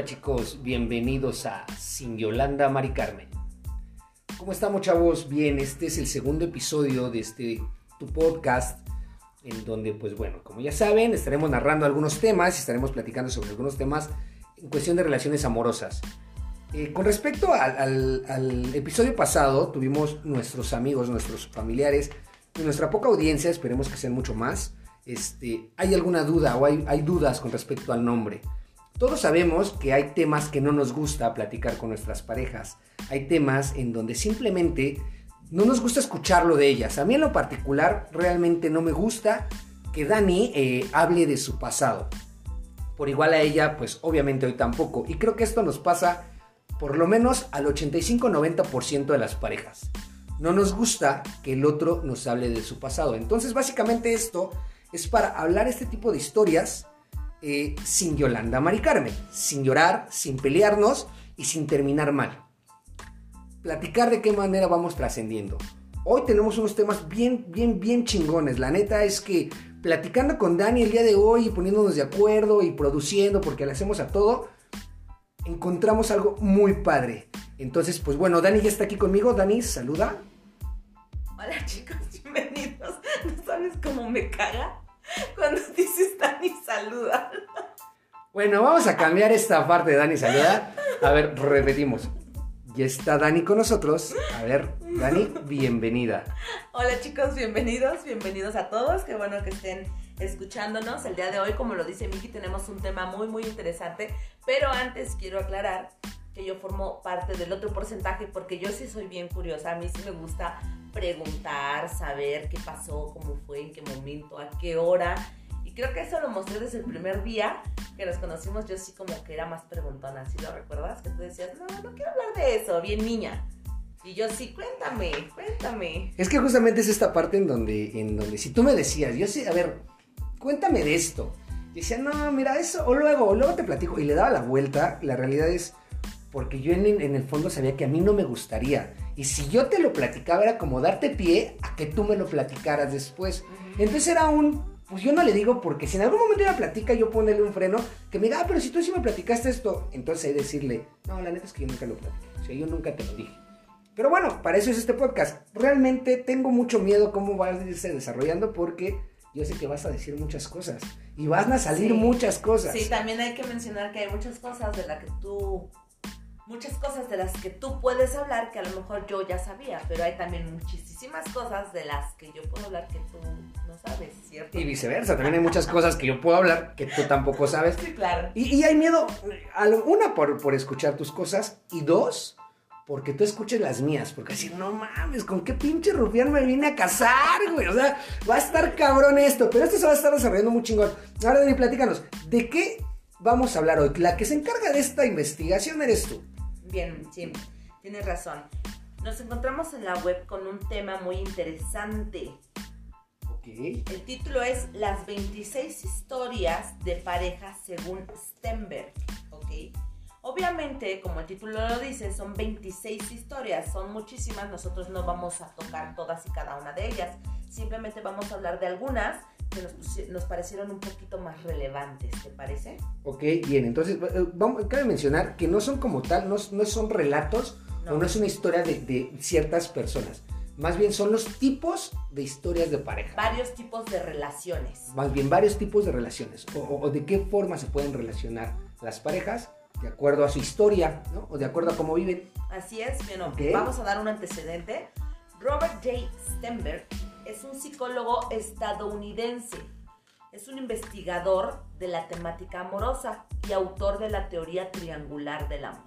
Hola chicos, bienvenidos a Sin Yolanda Mari Carmen. ¿Cómo estamos chavos? Bien, este es el segundo episodio de este tu podcast en donde pues bueno, como ya saben, estaremos narrando algunos temas estaremos platicando sobre algunos temas en cuestión de relaciones amorosas. Eh, con respecto al, episodio pasado, tuvimos nuestros amigos, nuestros familiares y nuestra poca audiencia, esperemos que sean mucho más. Este, ¿Hay alguna duda o hay dudas con respecto al nombre? Todos sabemos que hay temas que no nos gusta platicar con nuestras parejas. Hay temas en donde simplemente no nos gusta escucharlo de ellas. A mí en lo particular realmente no me gusta que Dani eh, hable de su pasado. Por igual a ella, pues obviamente hoy tampoco. Y creo que esto nos pasa por lo menos al 85-90% de las parejas. No nos gusta que el otro nos hable de su pasado. Entonces básicamente esto es para hablar este tipo de historias eh, sin Yolanda Mari Carmen, sin llorar, sin pelearnos y sin terminar mal. Platicar de qué manera vamos trascendiendo. Hoy tenemos unos temas bien, bien, bien chingones. La neta es que platicando con Dani el día de hoy y poniéndonos de acuerdo y produciendo porque le hacemos a todo, encontramos algo muy padre. Entonces, pues bueno, Dani ya está aquí conmigo. Dani, saluda. Hola chicos, bienvenidos. ¿No sabes cómo me caga? Cuando dices Dani saluda. Bueno, vamos a cambiar esta parte de Dani saluda. A ver, repetimos. Ya está Dani con nosotros. A ver, Dani, bienvenida. Hola chicos, bienvenidos, bienvenidos a todos. Qué bueno que estén escuchándonos. El día de hoy, como lo dice Miki, tenemos un tema muy, muy interesante. Pero antes quiero aclarar que yo formo parte del otro porcentaje porque yo sí soy bien curiosa. A mí sí me gusta preguntar, saber qué pasó, cómo fue, en qué momento, a qué hora. Y creo que eso lo mostré desde el primer día que nos conocimos. Yo sí como que era más preguntona, ¿sí lo recuerdas? Que tú decías, no, no quiero hablar de eso, bien niña. Y yo sí, cuéntame, cuéntame. Es que justamente es esta parte en donde, en donde si tú me decías, yo sí, a ver, cuéntame de esto. Y decía, no, mira, eso, o luego, o luego te platico. Y le daba la vuelta, la realidad es, porque yo en, en el fondo sabía que a mí no me gustaría. Y si yo te lo platicaba, era como darte pie a que tú me lo platicaras después. Entonces era un, pues yo no le digo porque si en algún momento ella platica, yo ponerle un freno, que me diga, ah, pero si tú sí me platicaste esto, entonces hay decirle, no, la neta es que yo nunca lo platiqué, o sea, yo nunca te lo dije. Pero bueno, para eso es este podcast. Realmente tengo mucho miedo cómo va a irse desarrollando porque yo sé que vas a decir muchas cosas y van a salir Sí. muchas cosas. Sí, también hay que mencionar que hay muchas cosas de las que tú, muchas cosas de las que tú puedes hablar que a lo mejor yo ya sabía, pero hay también muchísimas cosas de las que yo puedo hablar que tú no sabes, ¿cierto? Y viceversa, también hay muchas cosas que yo puedo hablar que tú tampoco sabes. Sí, claro. Y, y hay miedo, a lo- una, por, por escuchar tus cosas, y dos, porque tú escuches las mías, porque así, no mames, ¿con qué pinche rufián me vine a casar, güey? O sea, va a estar cabrón esto, pero esto se va a estar desarrollando muy chingón. Ahora, Dani, platícanos, ¿de qué vamos a hablar hoy? La que se encarga de esta investigación eres tú. Bien, sí, tienes razón. Nos encontramos en la web con un tema muy interesante. Ok. El título es Las 26 historias de pareja según Stenberg, ¿ok? Obviamente, como el título lo dice, son 26 historias, son muchísimas, nosotros no vamos a tocar todas y cada una de ellas, simplemente vamos a hablar de algunas que nos, nos parecieron un poquito más relevantes, ¿te parece? Ok, bien, entonces, eh, vamos, cabe mencionar que no son como tal, no, no son relatos No. o no es una historia de, de ciertas personas. Más bien son los tipos de historias de pareja. Varios tipos de relaciones. más bien varios tipos de relaciones o, o- o de qué forma se pueden relacionar las parejas de acuerdo a su historia, ¿no? O de acuerdo a cómo viven. Así es, bueno, Ok. vamos a dar un antecedente. Robert J. Stenberg es un psicólogo estadounidense. Es un investigador de la temática amorosa y autor de la teoría triangular del amor.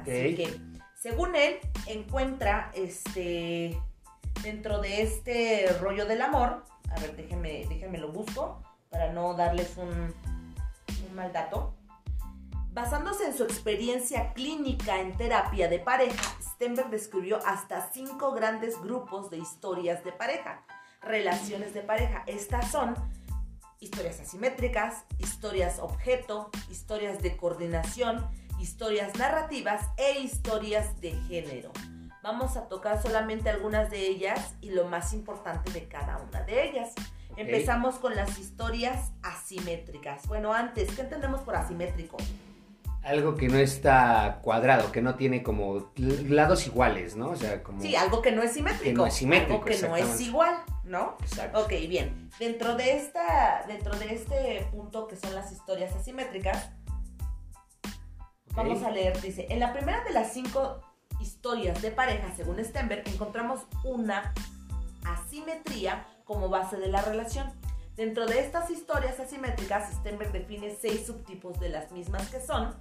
Así Ok. que, según él, encuentra este dentro de este rollo del amor. A ver, déjenme, déjenme lo busco para no darles un, un mal dato. Basándose en su experiencia clínica en terapia de pareja, Stenberg describió hasta cinco grandes grupos de historias de pareja, relaciones de pareja. Estas son historias asimétricas, historias objeto, historias de coordinación, historias narrativas e historias de género. Vamos a tocar solamente algunas de ellas y lo más importante de cada una de ellas. Empezamos con las historias asimétricas. Bueno, antes, ¿qué entendemos por asimétrico? Algo que no está cuadrado, que no tiene como lados iguales, ¿no? O sea, como... Sí, algo que no es simétrico. Que no es simétrico, Algo que no es igual, ¿no? Exacto. Ok, bien. Dentro de esta, dentro de este punto que son las historias asimétricas, vamos a leer, dice, en la primera de las cinco historias de pareja, según Stenberg, encontramos una asimetría como base de la relación. Dentro de estas historias asimétricas, Stenberg define seis subtipos de las mismas que son,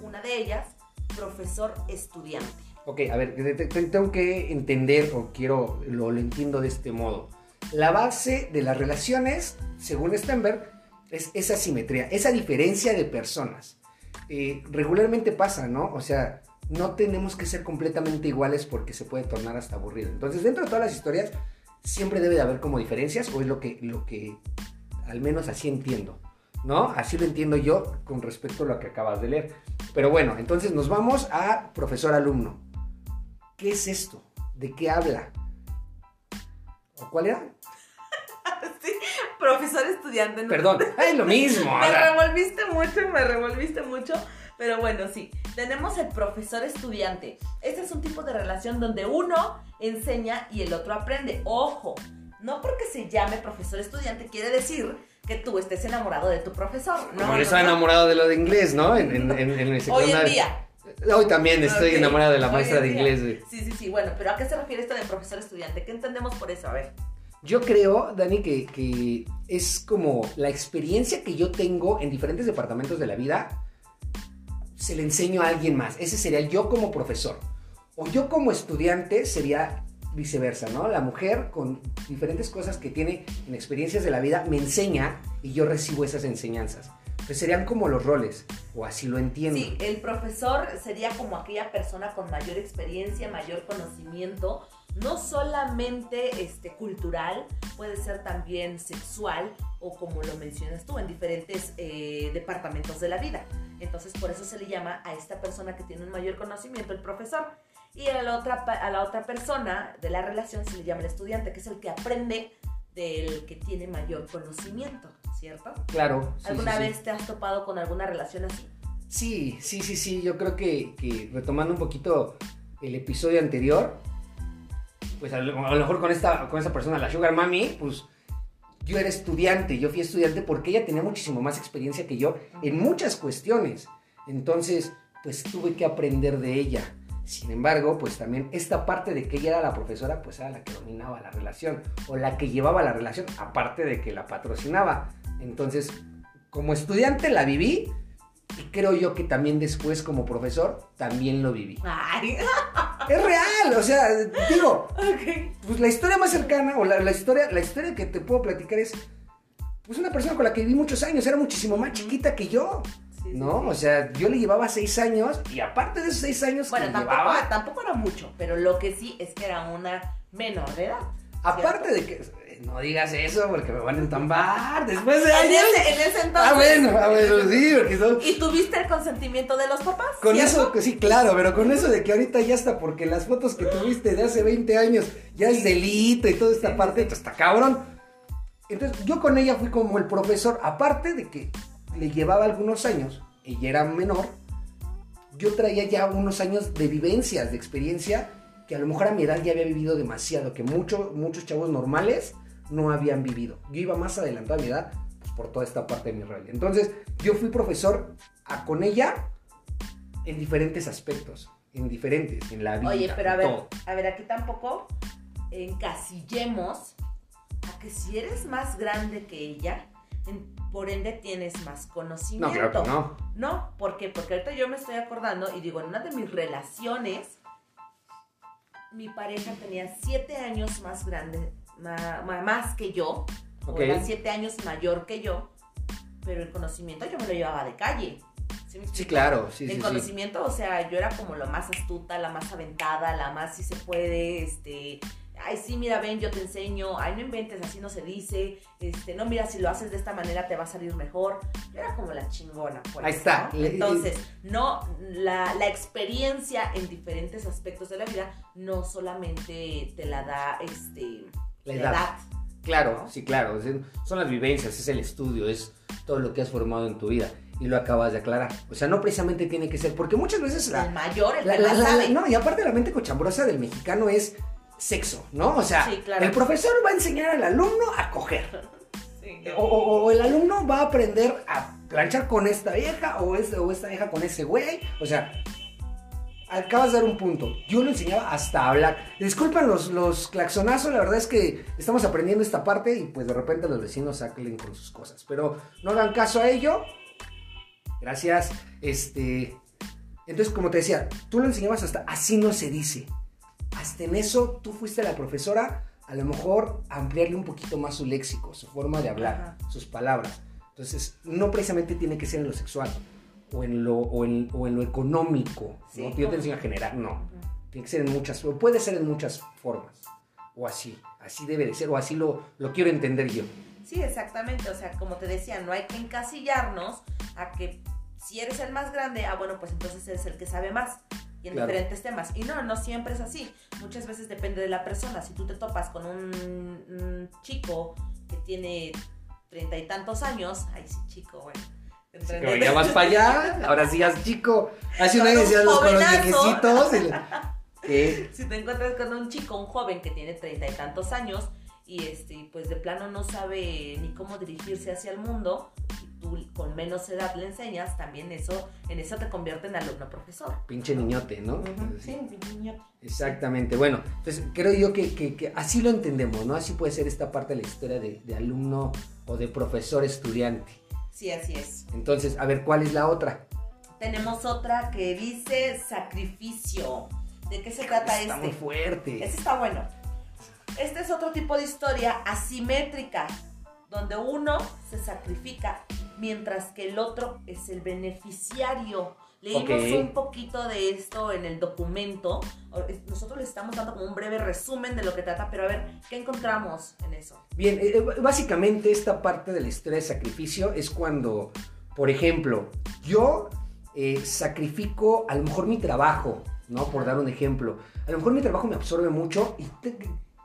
una de ellas, profesor-estudiante. Ok, a ver, te- te- tengo que entender, o quiero, lo, lo entiendo de este modo. La base de las relaciones, según Stenberg, es esa simetría, esa diferencia de personas. Eh, regularmente pasa, ¿no? O sea, no tenemos que ser completamente iguales porque se puede tornar hasta aburrido. Entonces, dentro de todas las historias, siempre debe de haber como diferencias, o es lo que, lo que al menos así entiendo, ¿no? Así lo entiendo yo con respecto a lo que acabas de leer. Pero bueno, entonces nos vamos a profesor-alumno. ¿Qué es esto? ¿De qué habla? ¿O cuál era? Sí, profesor-estudiante. ¿no? Perdón. ¡Ay, lo mismo! Me ahora. revolviste mucho, me revolviste mucho. Pero bueno, sí. Tenemos el profesor estudiante. Este es un tipo de relación donde uno enseña y el otro aprende. Ojo, no porque se llame profesor estudiante quiere decir que tú estés enamorado de tu profesor. No, Como no, yo estaba no. enamorado de lo de inglés, ¿no? En, en, en- en el Hoy en secundario. día. Hoy también estoy Ok, enamorado de la maestra de inglés. güey. Sí, sí, sí. Bueno, pero ¿a qué se refiere esto de profesor estudiante? ¿Qué entendemos por eso? A ver. Yo creo, Dani, que, que es como la experiencia que yo tengo en diferentes departamentos de la vida, se le enseño a alguien más. Ese sería el yo como profesor. O yo como estudiante sería viceversa, ¿no? La mujer con diferentes cosas que tiene en experiencias de la vida me enseña y yo recibo esas enseñanzas. Pues serían como los roles, o así lo entiendo. Sí, el profesor sería como aquella persona con mayor experiencia, mayor conocimiento, no solamente este, cultural, puede ser también sexual o como lo mencionas tú, en diferentes eh, departamentos de la vida. Entonces por eso se le llama a esta persona que tiene un mayor conocimiento el profesor. Y a la otra, a la otra persona de la relación se le llama el estudiante, que es el que aprende del que tiene mayor conocimiento, ¿cierto? Claro. sí, ¿Alguna sí, sí. vez te has topado con alguna relación así? Sí, sí, sí, sí. Yo creo que, que retomando un poquito el episodio anterior, pues a lo, a lo mejor con esta, con esta persona, la Sugar Mami, pues yo era estudiante, yo fui estudiante porque ella tenía muchísimo más experiencia que yo en muchas cuestiones. Entonces, pues tuve que aprender de ella. Sin embargo, pues también esta parte de que ella era la profesora, pues era la que dominaba la relación o la que llevaba la relación, aparte de que la patrocinaba. Entonces, como estudiante la viví y creo yo que también después como profesor también lo viví. Ay, Es real, o sea, digo, pues la historia más cercana o la, la historia la historia que te puedo platicar es pues una persona con la que viví muchos años, era muchísimo más chiquita que yo, Sí, ¿no? sí. O sea, yo le llevaba seis años y aparte de esos seis años Bueno, que tampoco, llevaba, tampoco era mucho, pero lo que sí es que era una menor de edad. aparte de que no digas eso porque me van a entambar después de En años. ese, en ese entonces. Ah, bueno, ah, bueno, sí, porque son- ¿Y tuviste el consentimiento de los papás? Con eso, sí, claro, pero con eso de que ahorita ya está, porque las fotos que tuviste de hace 20 años ya es delito y toda esta parte, pues está cabrón. Entonces, yo con ella fui como el profesor, aparte de que le llevaba algunos años, ella era menor, yo traía ya unos años de vivencias, de experiencia, que a lo mejor a mi edad ya había vivido demasiado, que mucho- muchos chavos normales no habían vivido. Yo iba más adelantado a mi edad, pues por toda esta parte de mi realidad. Entonces, yo fui profesor a- con ella en diferentes aspectos, en diferentes, en la vida. Oye, pero a ver, todo. a ver, aquí tampoco encasillemos a que si eres más grande que ella, en- por ende tienes más No, conocimiento. claro que no. No, ¿por qué? Porque ahorita yo me estoy acordando y digo, en una de mis relaciones, mi pareja tenía siete años más grande, más que yo, Ok. o era siete años mayor que yo, pero el conocimiento yo me lo llevaba de calle. ¿Sí, claro, sí, el sí, sí. conocimiento, o sea, yo era como la más astuta, la más aventada, la más si se puede, este, ay, sí, mira, ven, yo te enseño, ay, no inventes, así no se dice, este, no, mira, si lo haces de esta manera te va a salir mejor. Yo era como la chingona, Ahí está. Entonces, no, la, la experiencia en diferentes aspectos de la vida no solamente te la da, este, La edad. Claro, sí, claro. Son las vivencias, es el estudio, es todo lo que has formado en tu vida. y lo acabas de aclarar. O sea, no precisamente tiene que ser, porque muchas veces la... El mayor, el la- que la- más la- sabe. no, y aparte la mente cochambrosa del mexicano es sexo, ¿no? O sea, Sí, claro. el profesor va a enseñar al alumno a coger. Sí, O, o- o el alumno va a aprender a planchar con esta vieja o, este, o esta vieja con ese güey. O sea, acabas de dar un punto. Yo lo enseñaba hasta a hablar. Disculpen los, los claxonazos, la verdad es que estamos aprendiendo esta parte y pues de repente los vecinos salen con sus cosas. Pero no hagan caso a ello. Gracias. Este. Entonces, como te decía, tú lo enseñabas hasta así no se dice. Hasta en eso tú fuiste la profesora, a lo mejor ampliarle un poquito más su léxico, su forma de hablar, sus palabras. Entonces, no precisamente tiene que ser en lo sexual o en lo, o en, o en lo económico. Sí, ¿no? Yo te enseño a generar, no. Tiene que ser en muchas, o puede ser en muchas formas. O así, así debe de ser, o así lo, lo quiero entender yo. Sí, exactamente. O sea, como te decía, no hay que encasillarnos a que si eres el más grande, ah, bueno, pues entonces eres el que sabe más. Y en Claro. diferentes temas. Y no, no siempre es así. Muchas veces depende de la persona. Si tú te topas con un, un chico que tiene treinta y tantos años, ay, sí, chico, bueno. Pero ya vas para allá, ahora sí, haz chico. Hace un año decías los con los viejecitos. si te encuentras con un chico, un joven que tiene treinta y tantos años y este, pues de plano no sabe ni cómo dirigirse hacia el mundo y tú con menos edad le enseñas, también eso, en eso te convierte en alumno profesor. pinche niñote, ¿no? Sí, mi niño. Exactamente, bueno, entonces creo yo que, que- que así lo entendemos, ¿no? Así puede ser esta parte de la historia de, de alumno o de profesor estudiante. Sí, así es. Entonces, a ver, ¿cuál es la otra? Tenemos otra que dice sacrificio. ¿De qué se trata Está muy este? fuerte. Este está bueno. Este es otro tipo de historia asimétrica, donde uno se sacrifica mientras que el otro es el beneficiario. Leímos un poquito de esto en el documento. Nosotros les estamos dando como un breve resumen de lo que trata, pero a ver, ¿qué encontramos en eso? Bien, eh, eh, básicamente esta parte de la historia de sacrificio es cuando, por ejemplo, yo eh, sacrifico a lo mejor mi trabajo, ¿no? Por dar un ejemplo. A lo mejor mi trabajo me absorbe mucho y te-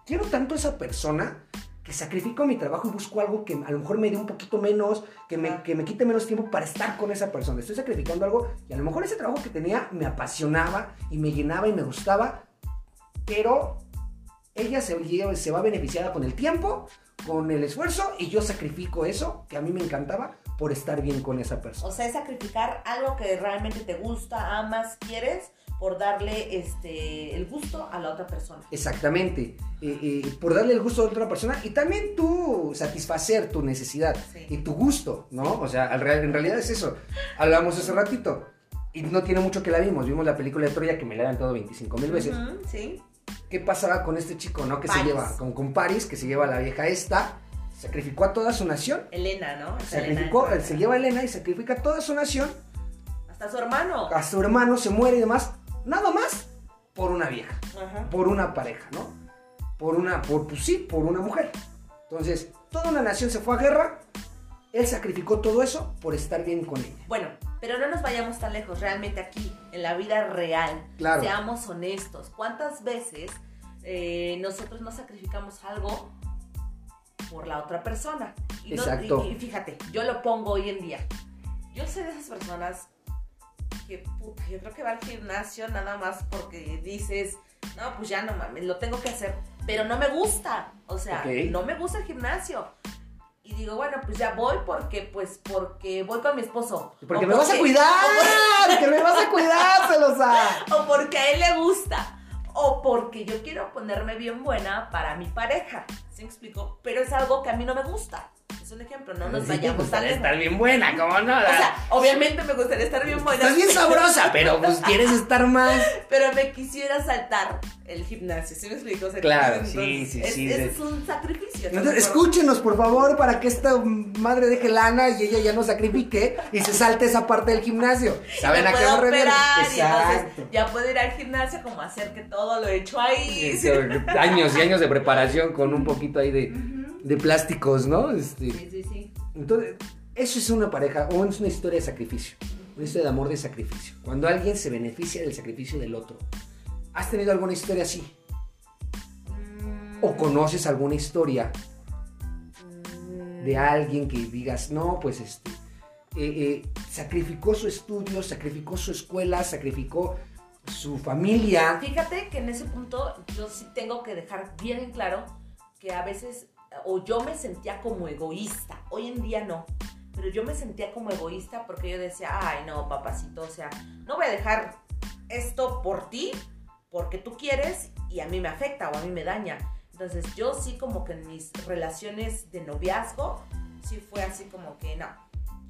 quiero tanto a esa persona que sacrifico mi trabajo y busco algo que a lo mejor me dé un poquito menos, que me, que me quite menos tiempo para estar con esa persona. Estoy sacrificando algo y a lo mejor ese trabajo que tenía me apasionaba y me llenaba y me gustaba, pero ella se, se va beneficiada con el tiempo, con el esfuerzo y yo sacrifico eso que a mí me encantaba por estar bien con esa persona. O sea, es sacrificar algo que realmente te gusta, amas, quieres, por darle este, el gusto a la otra persona. Exactamente, eh, eh, por darle el gusto a otra persona y también tú satisfacer tu necesidad Sí. y tu gusto, ¿no? O sea, al real- en realidad es eso. Hablamos hace ratito y no tiene mucho que la vimos. Vimos la película de Troya que me la han dado 25 mil veces. Ujú, sí. ¿Qué pasaba con este chico, no? Que se Paris. lleva, con, con Paris, que se lleva a la vieja esta, sacrificó a toda su nación. Elena, ¿no? Esa Sacrificó, Elena. se lleva a Elena y sacrifica a toda su nación, Hasta su hermano. a su hermano, se muere y demás, nada más por una vieja, Ajá. por una pareja, ¿no? Por una, por, pues sí, por una mujer. Entonces, toda una nación se fue a guerra, él sacrificó todo eso por estar bien con ella. Bueno, pero no nos vayamos tan lejos, realmente aquí, en la vida real. Claro. Seamos honestos. ¿Cuántas veces eh, nosotros no sacrificamos algo por la otra persona? Y no- Exacto. y- y fíjate, yo lo pongo hoy en día. Yo soy de esas personas que, puta, yo creo que va al gimnasio nada más porque dices, no, pues ya no mames, lo tengo que hacer. Pero no me gusta. O sea, Ok. no me gusta el gimnasio. Y digo, bueno, pues ya voy porque, pues, porque voy con mi esposo. Porque O me vas a porque- cuidar, que me vas a cuidar, celosa. O porque a él le gusta. O porque yo quiero ponerme bien buena para mi pareja. ¿Se me explico? Pero es algo que a mí no me gusta. Es un ejemplo, no nos Sí, vayamos gustaría estar bien buena, ¿cómo no? O sea, obviamente me gustaría estar bien buena. Estás bien sabrosa, pero pues quieres estar más. Pero me quisiera saltar el gimnasio, ¿sí me explico? O sea, Claro, entonces, sí, sí, es, sí, Es, un sacrificio. ¿no? Entonces, escúchenos, por favor, para que esta madre deje lana y ella ya no sacrifique y se salte esa parte del gimnasio. ¿Saben a qué me refiero? Exacto. ya puedo ir al gimnasio como hacer que todo lo he hecho ahí. Este, años y años de preparación con un poquito ahí de. De plásticos, ¿no? Este, Sí, sí, sí. entonces, eso es una pareja o es una historia de sacrificio. Una historia de amor de sacrificio. Cuando alguien se beneficia del sacrificio del otro. ¿Has tenido alguna historia así? Mm, ¿O conoces alguna historia mm, de alguien que digas, no, pues este, eh, eh, sacrificó su estudio, sacrificó su escuela, sacrificó su familia. Fíjate que en ese punto yo sí tengo que dejar bien en claro que a veces, o yo me sentía como egoísta, hoy en día no, pero yo me sentía como egoísta porque yo decía, ay no, papacito, o sea, no voy a dejar esto por ti, porque tú quieres y a mí me afecta o a mí me daña. Entonces yo sí como que en mis relaciones de noviazgo, sí fue así como que no,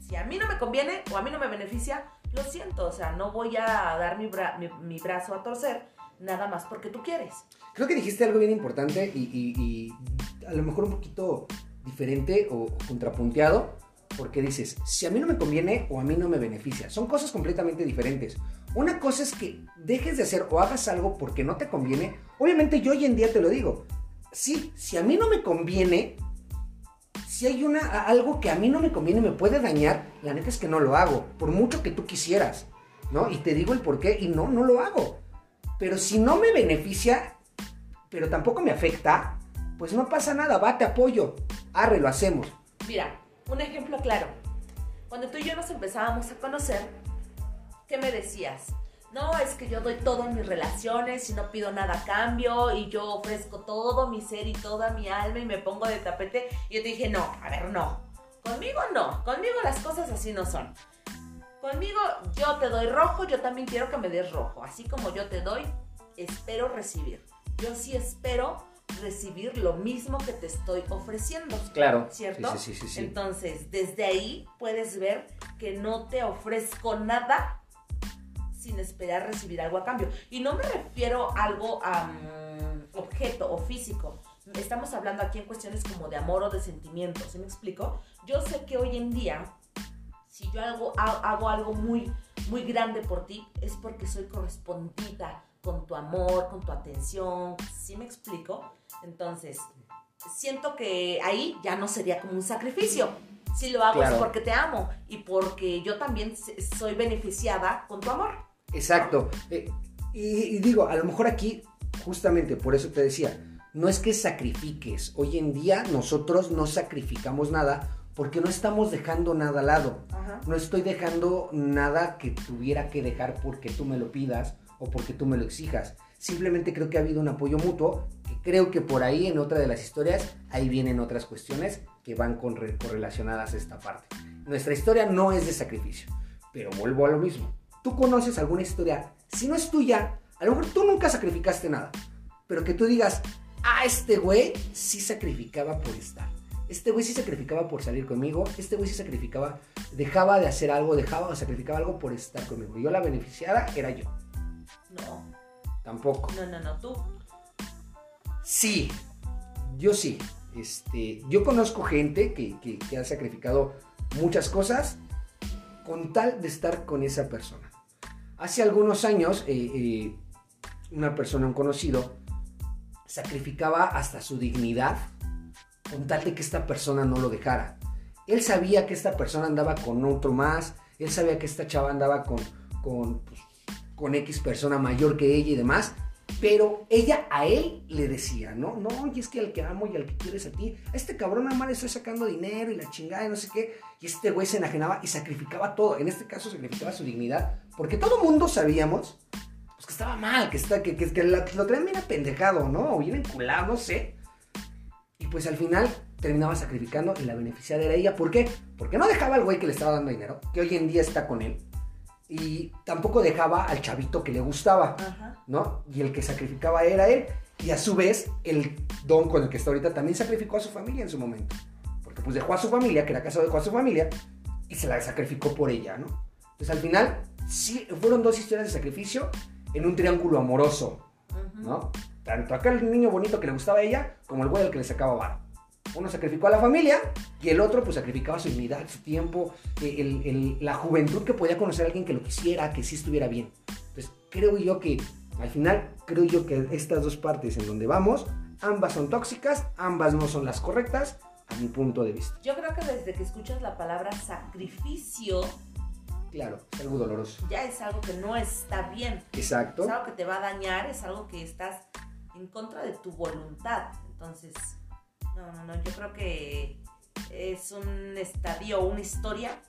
si a mí no me conviene o a mí no me beneficia, lo siento, o sea, no voy a dar mi, brazo a torcer nada más porque tú quieres. Creo que dijiste algo bien importante y, a lo mejor un poquito diferente o contrapunteado, porque dices, si a mí no me conviene o a mí no me beneficia, son cosas completamente diferentes. Una cosa es que dejes de hacer o hagas algo porque no te conviene. Obviamente yo hoy en día te lo digo. Sí, si a mí no me conviene, si hay una, algo que a mí no me conviene, me puede dañar, la neta es que no lo hago, por mucho que tú quisieras, ¿no? Y te digo el por qué y no, no lo hago. Pero si no me beneficia, pero tampoco me afecta, pues no pasa nada, va, te apoyo, arre, lo hacemos. Mira, un ejemplo claro. Cuando tú y yo nos empezábamos a conocer, ¿qué me decías? no, es que yo doy todo en mis relaciones y no pido nada a cambio y yo ofrezco todo mi ser y toda mi alma y me pongo de tapete. Y yo te dije, no, a ver, no. Conmigo no, conmigo las cosas así no son. Conmigo yo te doy rojo, yo también quiero que me des rojo. Así como yo te doy, espero recibir. Yo sí espero recibir lo mismo que te estoy ofreciendo. Claro. ¿Cierto? Sí, sí, sí, Entonces, desde ahí puedes ver que no te ofrezco nada sin esperar recibir algo a cambio. Y no me refiero a algo a objeto o físico. Estamos hablando aquí en cuestiones como de amor o de sentimientos, ¿sí me explico? Yo sé que hoy en día, si yo hago, hago algo muy, muy grande por ti, es porque soy correspondida con tu amor, con tu atención, ¿sí me explico? Entonces, siento que ahí ya no sería como un sacrificio. Si lo hago es porque te amo y porque yo también soy beneficiada con tu amor. Exacto. Eh, y, digo, a lo mejor aquí, justamente por eso te decía, no es que sacrifiques. Hoy en día nosotros no sacrificamos nada porque no estamos dejando nada al lado. No estoy dejando nada que tuviera que dejar porque tú me lo pidas o porque tú me lo exijas. Simplemente creo que ha habido un apoyo mutuo, creo que por ahí en otra de las historias, ahí vienen otras cuestiones que van con correlacionadas a esta parte. Nuestra historia no es de sacrificio, pero vuelvo a lo mismo tú conoces alguna historia, si no es tuya, a lo mejor tú nunca sacrificaste nada, pero que tú digas, ah, este güey sí sacrificaba por estar. Este güey sí sacrificaba por salir conmigo. Este güey sí sacrificaba, dejaba de hacer algo, dejaba o sacrificaba algo por estar conmigo. Yo la beneficiada era yo. No. Tampoco. No, no, no, tú. Sí, yo sí. Este, yo conozco gente que, que ha sacrificado muchas cosas con tal de estar con esa persona. Hace algunos años, eh, eh, una persona, un conocido, sacrificaba hasta su dignidad con tal de que esta persona no lo dejara. Él sabía que esta persona andaba con otro más, él sabía que esta chava andaba con, con, pues, con X persona mayor que ella y demás, pero ella a él le decía, no, no, y es que al que amo y al que quieres a ti, este cabrón le estoy sacando dinero y la chingada y no sé qué. Y este güey se enajenaba y sacrificaba todo. En este caso sacrificaba su dignidad, porque todo mundo sabíamos pues, que estaba mal, que, está, que, que, que lo traían bien apendejado, ¿no? O bien enculado, no sé. Y pues al final terminaba sacrificando y la beneficiada era ella. ¿Por qué? Porque no dejaba al güey que le estaba dando dinero, que hoy en día está con él y tampoco dejaba al chavito que le gustaba, ¿no? Y el que sacrificaba era él. Y a su vez, el don con el que está ahorita también sacrificó a su familia en su momento. Porque pues dejó a su familia, que era casado, dejó a su familia, y se la sacrificó por ella, ¿no? Entonces al final, sí, fueron dos historias de sacrificio en un triángulo amoroso, ¿no? Tanto aquel niño bonito que le gustaba a ella, como el güey al que le sacaba varo. Uno sacrificó a la familia y el otro pues sacrificaba su dignidad, su tiempo, eh, la juventud que podía conocer a alguien que lo quisiera, que sí estuviera bien. Entonces creo yo que al final, creo yo que estas dos partes en donde vamos, ambas son tóxicas, ambas no son las correctas, a mi punto de vista. Yo creo que desde que escuchas la palabra sacrificio, Claro, es algo doloroso. Ya es algo que no está bien. Exacto. Es algo que te va a dañar, es algo que estás en contra de tu voluntad. Entonces, no, no, no, yo creo que es un estadio, una historia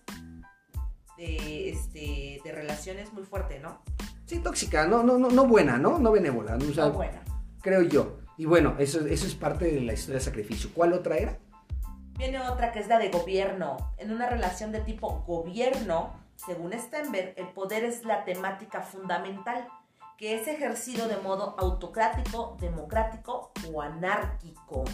de, este, de relaciones muy fuerte, ¿no? Sí, tóxica, no, no, no, no buena, ¿no? No benévola. ¿no? O sea, no buena. Creo yo. Y bueno, eso, eso es parte de la historia de sacrificio. ¿Cuál otra era? Viene otra que es la de gobierno. En una relación de tipo gobierno, según Stenberg, el poder es la temática fundamental, que es ejercido de modo autocrático, democrático o anárquico.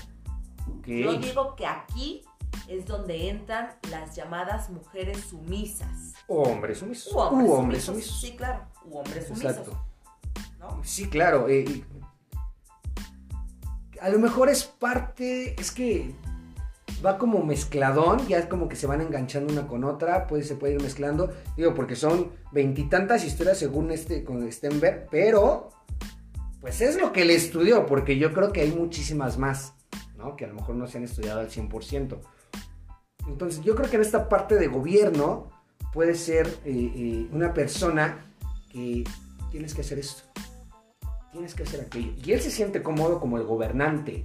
Okay. Yo digo que aquí es donde entran las llamadas mujeres sumisas. O hombres sumisos. U hombres, U hombres sumisos. sumisos. Sí, claro. U hombres sumisos. Exacto. ¿no? Sí, claro. eh, a lo mejor es parte, es que va como mezcladón, ya es como que se van enganchando una con otra, pues se puede ir mezclando, digo, porque son veintitantas historias según este con Stenberg, pero pues es lo que él estudió, porque yo creo que hay muchísimas más, ¿no? Que a lo mejor no se han estudiado al 100%. Entonces, yo creo que en esta parte de gobierno puede ser eh, eh, una persona que tienes que hacer esto, tienes que hacer aquello. Y él se siente cómodo como el gobernante,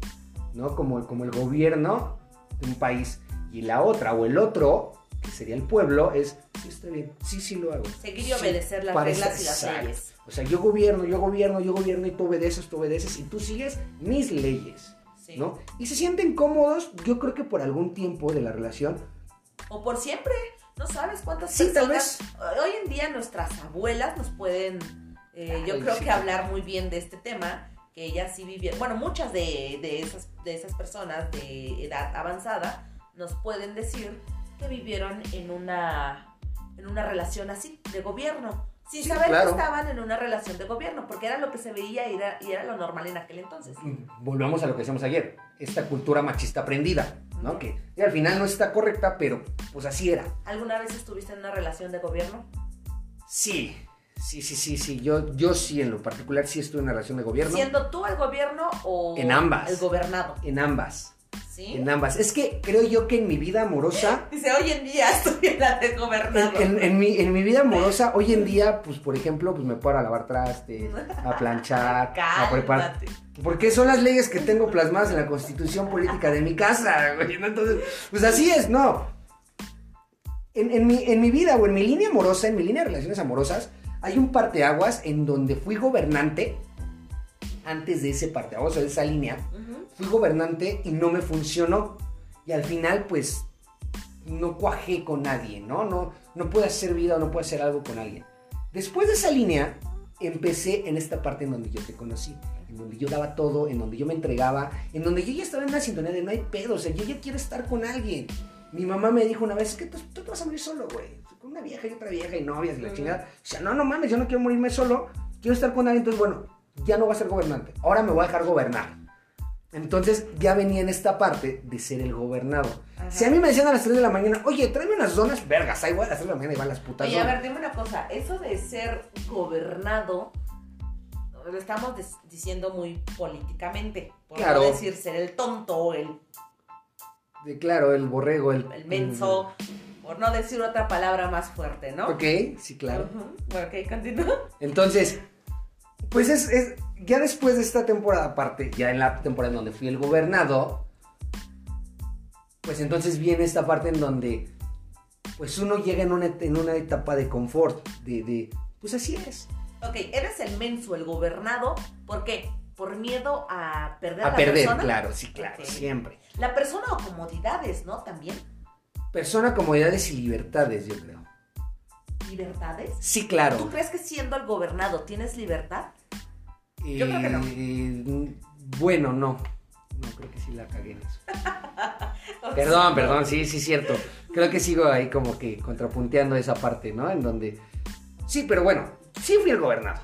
¿no? Como, como el gobierno de un país. Y la otra o el otro, que sería el pueblo, es, sí, está bien, sí, sí lo hago. Seguir y Sí, obedecer las parece- reglas y las exacto. leyes. O sea, yo gobierno, yo gobierno, yo gobierno y tú obedeces, tú obedeces y tú sigues mis leyes, Sí. ¿no? Y se sienten cómodos, yo creo que por algún tiempo de la relación. O por siempre. No sabes cuántas Sí, tal personas. Hoy en día nuestras abuelas nos pueden, eh, yo creo sí. que hablar muy bien de este tema, que ellas sí vivieron. Bueno, muchas de, de esas, de esas personas de edad avanzada nos pueden decir que vivieron en una, en una relación así, de gobierno. Sin Sí, saber claro. que estaban en una relación de gobierno, porque era lo que se veía y era, y era lo normal en aquel entonces. Volvamos a lo que decíamos ayer, esta cultura machista aprendida, ¿no? Que y al final no está correcta, pero pues así era. ¿Alguna vez estuviste en una relación de gobierno? Sí, sí, sí, sí, sí. Yo, yo sí, en lo particular, sí estuve en una relación de gobierno. ¿Siendo tú el gobierno o En ambas. el gobernado? En ambas. ¿Sí? En ambas. Es que creo yo que en mi vida amorosa. Dice, hoy en día estoy en la de gobernado. En, en- en mi, en mi vida amorosa, hoy en día, pues por ejemplo, pues me puedo a lavar trastes, a planchar, a preparar. Porque son las leyes que tengo plasmadas en la constitución política de mi casa, güey. ¿no? Entonces, pues así es, no. En, en mi, en mi vida o en mi línea amorosa, en mi línea de relaciones amorosas, hay un parteaguas en donde fui gobernante, antes de ese parteaguas o de esa línea. Fui gobernante y no me funcionó. Y al final, pues, no cuajé con nadie, ¿no? No, no pude hacer vida o no pude hacer algo con alguien. Después de esa línea, empecé en esta parte en donde yo te conocí, en donde yo daba todo, en donde yo me entregaba, en donde yo ya estaba en una sintonía de no hay pedo, o sea, yo ya quiero estar con alguien. Mi mamá me dijo una vez, es que tú, tú te vas a morir solo, güey, con una vieja y otra vieja y novias y la chingada. O sea, no, no mames, yo no quiero morirme solo, quiero estar con alguien, entonces, bueno, ya no voy a ser gobernante, ahora me voy a dejar gobernar. Entonces ya venía en esta parte de ser el gobernado. Ajá. Si a mí me decían a las 3 de la mañana, oye, tráeme unas donas, vergas, ahí voy a las 3 de la mañana y van las putas Oye, a ver, dime una cosa. Eso de ser gobernado, lo estamos diciendo muy políticamente. Por Claro. no decir ser el tonto, el, De, claro, el borrego, el... el menso, por no decir otra palabra más fuerte, ¿no? Ok, sí, claro. Ujú. Bueno, ok, continúa. Entonces, pues es, es- ya después de esta temporada, aparte, ya en la temporada en donde fui el gobernado, pues entonces viene esta parte en donde, pues uno llega en una, en una etapa de confort, de, de, pues así es. Ok, eres el menso, el gobernado. ¿Por qué? Por miedo a perder A la perder, persona. claro, sí, claro, siempre. La persona o comodidades, ¿no? También. Persona, comodidades y libertades, yo creo. ¿Libertades? Sí, ¿Tú claro. crees que siendo el gobernado tienes libertad? Yo creo que no. Eh, bueno, no. No, creo que sí la cagué en eso. Perdón, perdón, sí, sí, cierto. Creo que sigo ahí como que contrapunteando esa parte, ¿no? En donde... Sí, pero bueno, sí fui el gobernado.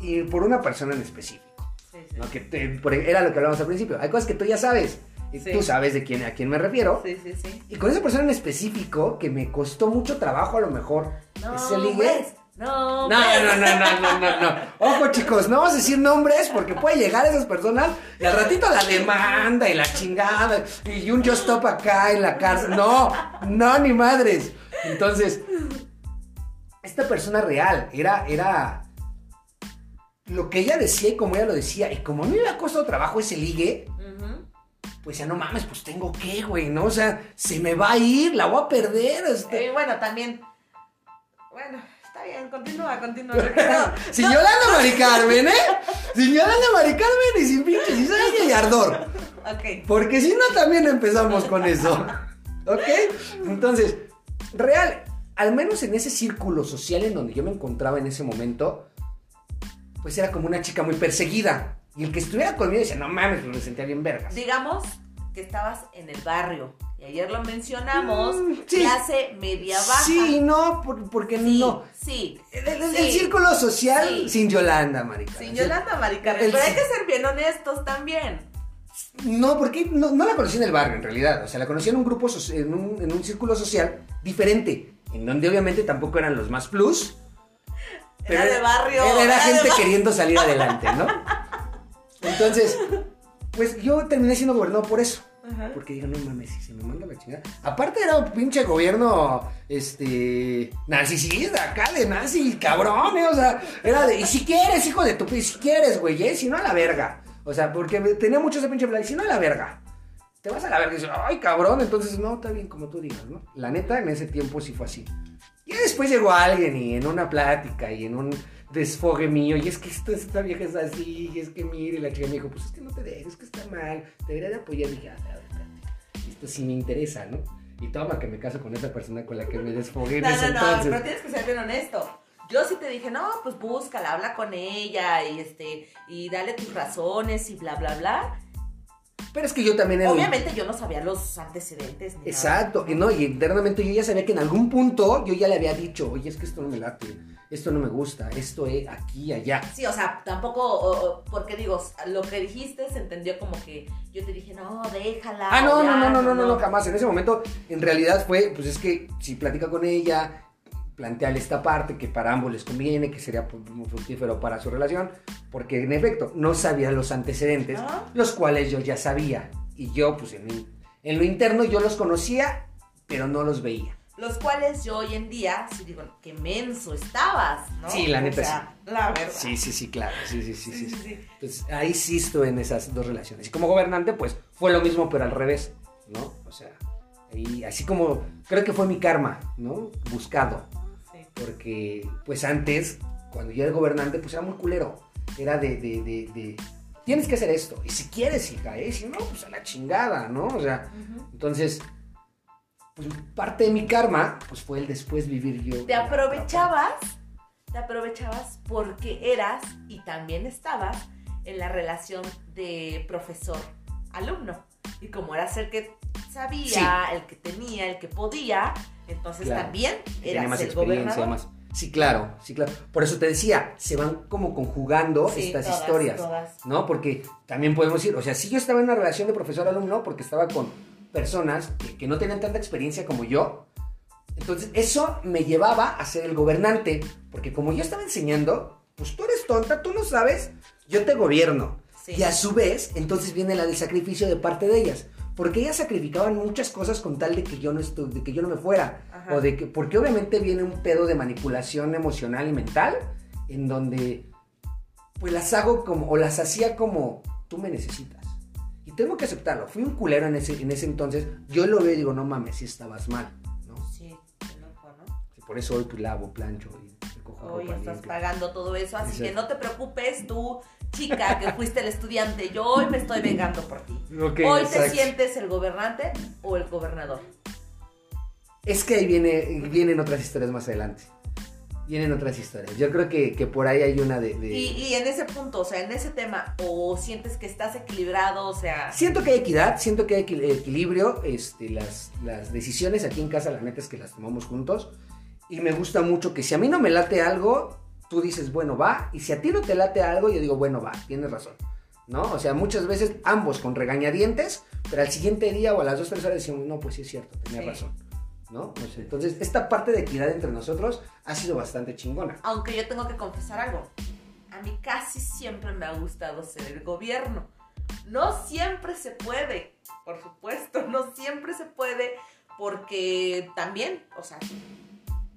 Y por una persona en específico, Sí, sí. ¿no? Que te- por- era lo que hablábamos al principio. Hay cosas que tú ya sabes. Y Sí. tú sabes de quién, a quién me refiero. Sí, sí, sí. Y con esa persona en específico, que me costó mucho trabajo a lo mejor No, ese ligue. pues, no, No, no, no, no, no, no, no. Ojo, chicos, no vamos a decir nombres porque puede llegar esas personas y al ratito la demanda y la chingada y un just stop acá en la cárcel. No, no, ni madres. Entonces, esta persona real era, era lo que ella decía y como ella lo decía. Y como a mí me ha costado trabajo ese ligue, pues ya no mames, pues tengo que, güey, ¿no? O sea, se me va a ir, la voy a perder. este. Eh, bueno, también Bueno, está bien, continúa, continúa. sin Yolanda Mari Carmen, ¿eh? Sin Yolanda Mari Carmen y sin pinche cizaña y ardor. Ok. Porque si no, también empezamos con eso. ¿Ok? Entonces, real, al menos en ese círculo social en donde yo me encontraba en ese momento, pues era como una chica muy perseguida. Y el que estuviera conmigo decía, no mames, pero me sentía bien vergas. Digamos que estabas en el barrio. Y ayer lo mencionamos, Mm, sí. clase media baja. Sí, no, por- porque Sí, no. sí. El, el- el círculo social sin Yolanda, marica. Sin. Yolanda Maricarmen. El- Pero hay que ser bien honestos también. No, porque no, no la conocí en el barrio, en realidad. O sea, la conocí en un grupo, en un, en un círculo social diferente, en donde obviamente tampoco eran los más plus. Era de barrio. Era, era de gente barrio. queriendo salir adelante, ¿no? Entonces, pues yo terminé siendo gobernador por eso. Ajá. Porque digo, no mames, si se me manda la chingada. Aparte era un pinche gobierno, este, narcisista, acá de nazi, cabrón, eh, o sea, era de, y si quieres, hijo de tu, si quieres, güey, eh, si no a la verga. O sea, porque tenía mucho ese pinche plan, y si no a la verga. Te vas a la verga y dices, ay, cabrón, entonces, no, está bien, como tú digas, ¿no? La neta, en ese tiempo sí fue así. Y después llegó alguien y en una plática y en un desfogue mío, y es que esto, esta vieja es así, y es que mire, la chica me dijo, pues es que no te dejes, que está mal, te debería de apoyar. Y dije, ah, a ver, espérate, esto sí me interesa, ¿no? Y toma que me caso con esa persona con la que me desfogué en No, ese no, no, entonces. pero tienes que ser bien honesto. Yo sí te dije, no, pues búscala, habla con ella y este, y dale tus razones y bla, bla, bla. Pero es que yo también era... Obviamente yo no sabía los antecedentes ni Exacto, y no, y internamente yo ya sabía que en algún punto yo ya le había dicho, oye, es que esto no me late, esto no me gusta, esto es aquí, allá. Sí, o sea, tampoco, o- o- porque digo, lo que dijiste se entendió como que yo te dije, no, déjala. Ah, no, ya, no, no, no, no, no, no, jamás. En ese momento, en realidad fue, pues es que si platica con ella, plantearle esta parte que para ambos les conviene, que sería pues, fructífero para su relación, porque en efecto no sabía los antecedentes, Ah. los cuales yo ya sabía. Y yo, pues en, mi- en lo interno yo los conocía, pero no los veía. Los cuales yo hoy en día, sí digo, qué menso estabas, ¿no? Sí, la neta o sea, La verdad. Sí, sí, sí, claro, sí, sí, sí, sí. sí. sí. Entonces ahí sí estuve en esas dos relaciones. Y como gobernante, pues fue lo mismo, pero al revés, ¿no? O sea, ahí, así como creo que fue mi karma, ¿no? Buscado. Sí. Porque, pues antes, cuando yo era gobernante, pues era muy culero. Era de, de, de, de, tienes que hacer esto. Y si quieres, hija, ¿eh? Si no, pues a la chingada, ¿no? O sea, entonces, pues parte de mi karma, pues fue el después vivir yo. Te aprovechabas, te aprovechabas porque eras y también estabas en la relación de profesor-alumno. Y como eras el que sabía, el que tenía, el que podía, entonces Claro. también eras más el experiencia, gobernador. más. Sí, claro, sí, claro. Por eso te decía, se van como conjugando Sí, estas todas, historias. todas. ¿no? Porque también podemos decir, o sea, si yo estaba en una relación de profesor-alumno, porque estaba con personas que, que no tenían tanta experiencia como yo, entonces eso me llevaba a ser el gobernante, porque como yo estaba enseñando, pues tú eres tonta, tú no sabes, yo te gobierno. Sí. Y a su vez, entonces viene la del sacrificio de parte de ellas. Porque ellas sacrificaban muchas cosas con tal de que yo no estu- de que yo no me fuera. Ajá. O de que, porque obviamente viene un pedo de manipulación emocional y mental, en donde pues las hago como, o las hacía como tú me necesitas. Y tengo que aceptarlo. Fui un culero en ese, en ese entonces. Yo lo veo y digo, no mames, si estabas mal. ¿no? Sí, qué loco, ¿no? Y por eso hoy pues lavo, plancho y recojo Hoy ropa estás limpia. pagando todo eso, así Exacto. que no te preocupes tú, chica, que fuiste el estudiante. Yo hoy me estoy vengando por ti. Ok, hoy te exacto. sientes el gobernante o el gobernador. Es que ahí viene, vienen otras historias más adelante. Vienen otras historias. Yo creo que, que por ahí hay una de... de- Y, y en ese punto, o sea, en ese tema, o sientes que estás equilibrado, o sea, Siento que hay equidad, siento que hay equil- equilibrio. Este, las, las decisiones aquí en casa, la neta es que las tomamos juntos. Y me gusta mucho que si a mí no me late algo, tú dices, bueno, va. Y si a ti no te late algo, yo digo, bueno, va, tienes razón. ¿No? O sea, muchas veces ambos con regañadientes, pero al siguiente día o a las dos, tres horas decimos, no, pues sí es cierto, tenía Sí. razón. ¿No? Sea, entonces, esta parte de equidad entre nosotros ha sido bastante chingona. aunque yo tengo que confesar algo, a mí casi siempre me ha gustado ser el gobierno. No siempre se puede, por supuesto, no siempre se puede, porque también, o sea,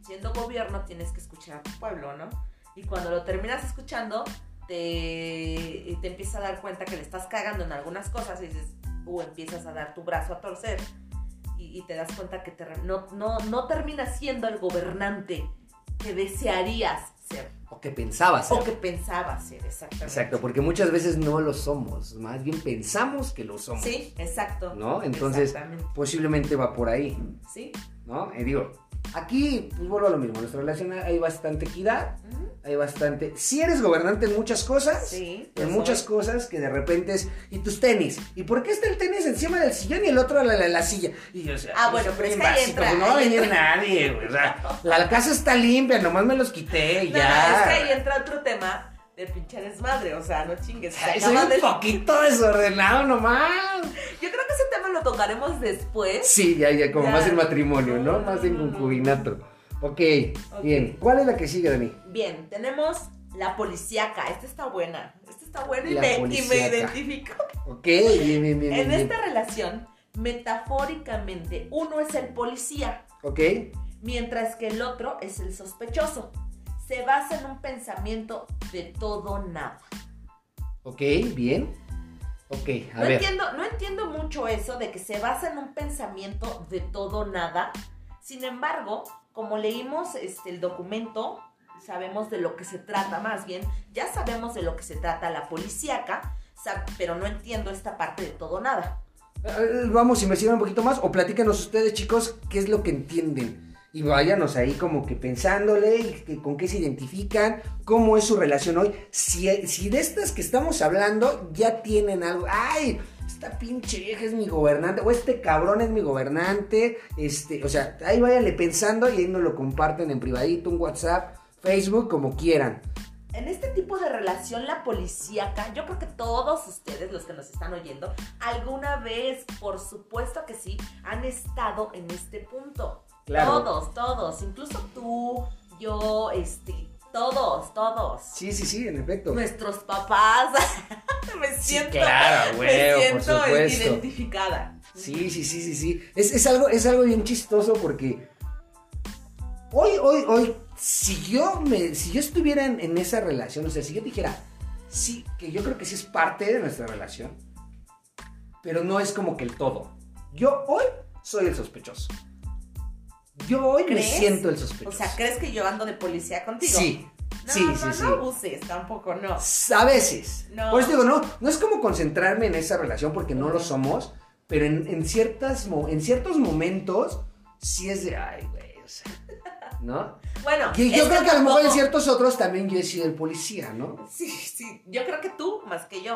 siendo gobierno tienes que escuchar a tu pueblo, ¿no? Y cuando lo terminas escuchando, te, te empiezas a dar cuenta que le estás cagando en algunas cosas y dices, o empiezas a dar tu brazo a torcer y, y te das cuenta que te no, no, no terminas siendo el gobernante que desearías ser. O que pensabas ser. O que pensabas ser, exactamente. Exacto, porque muchas veces no lo somos, más bien pensamos que lo somos. Sí, exacto. ¿No? Entonces, posiblemente va por ahí, Sí. ¿No? Y digo, aquí, pues vuelvo a lo mismo, en nuestra relación hay bastante equidad, hay bastante... Si eres gobernante en muchas cosas, Sí. en muchas soy. cosas que de repente es, y tus tenis, ¿y por qué está el tenis encima del sillón y el otro en la, la- la silla? Y yo, o sea, Ah, pues, bueno, pero es que ahí básico, entra- pues, no va a venir nadie, güey, o sea, la casa está limpia, nomás me los quité y No, ya. no, es que ahí entra otro tema de pinche desmadre, o sea, no chingues. Ay, soy un poquito desordenado nomás. Yo creo que ese tema lo tocaremos después. Sí, ya, ya, como Ya. más en matrimonio, ¿no? Más en concubinato. Ok, Ok. bien. ¿Cuál es la que sigue, Dani? Bien, tenemos la policíaca. Esta está buena. Esta está buena y, me, y me identifico. Ok, bien, bien, bien. En bien, esta relación, metafóricamente, uno es el policía. Ok, mientras que el otro es el sospechoso. Se basa en un pensamiento de todo nada. ok, bien. Ok, a No ver. entiendo, no entiendo mucho eso de que se basa en un pensamiento de todo nada. Sin embargo, como leímos este, el documento, sabemos de lo que se trata más bien. Ya sabemos de lo que se trata la policíaca, pero no entiendo esta parte de todo nada. Eh, Vamos a investigar un poquito más o platícanos ustedes, chicos, qué es lo que entienden. Y váyanos ahí como que pensándole, y que- con qué se identifican, cómo es su relación hoy. Si, si de estas que estamos hablando ya tienen algo, ay, esta pinche vieja es mi gobernante, o este cabrón es mi gobernante, este, o sea, ahí váyanle pensando y ahí nos lo comparten en privadito, un WhatsApp, Facebook, como quieran. En este tipo de relación, la policíaca, yo creo que todos ustedes, los que nos están oyendo, alguna vez, por supuesto que sí, han estado en este punto. Claro. Todos, todos, incluso tú, yo, este, todos, todos. Sí, sí, sí, en efecto. Nuestros papás. me Sí, siento, claro, me huevo, por siento supuesto. identificada. Sí, sí, sí, sí, sí. Es, es algo, es algo bien chistoso porque hoy, hoy, hoy, si yo me, si yo estuviera en, en esa relación, o sea, si yo dijera, sí, que yo creo que sí es parte de nuestra relación, pero no es como que el todo. Yo hoy soy el sospechoso. Yo hoy me ¿Crees? siento el O sospechoso. sea, ¿crees que yo ando de policía contigo? Sí, No, sí, no, sí, no sí. abuses, tampoco, no. A veces. No. Por eso digo, no, no es como concentrarme en esa relación porque no lo somos, pero en, en ciertas, mo- en ciertos momentos sí es de, ay, güey, o sea, ¿no? Bueno, Y es yo creo que a lo mejor en ciertos otros también yo he sido el policía, ¿no? Sí, sí, yo creo que tú más que yo.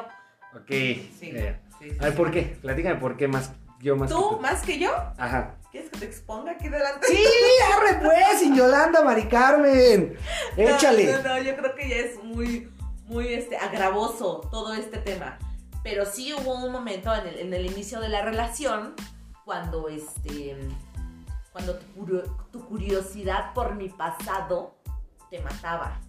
Ok. Sí, eh, sí, sí, a ver. ¿por qué? Platícame por qué más yo más que ¿Tú más que yo? Ajá. ¿Quieres que te exponga aquí delante? Sí, arre pues, sin Yolanda, Mari Carmen. Échale. No, no, no, yo creo que ya es muy, muy este, agravoso todo este tema. Pero sí hubo un momento en el, en el inicio de la relación cuando este cuando tu curiosidad por mi pasado te mataba.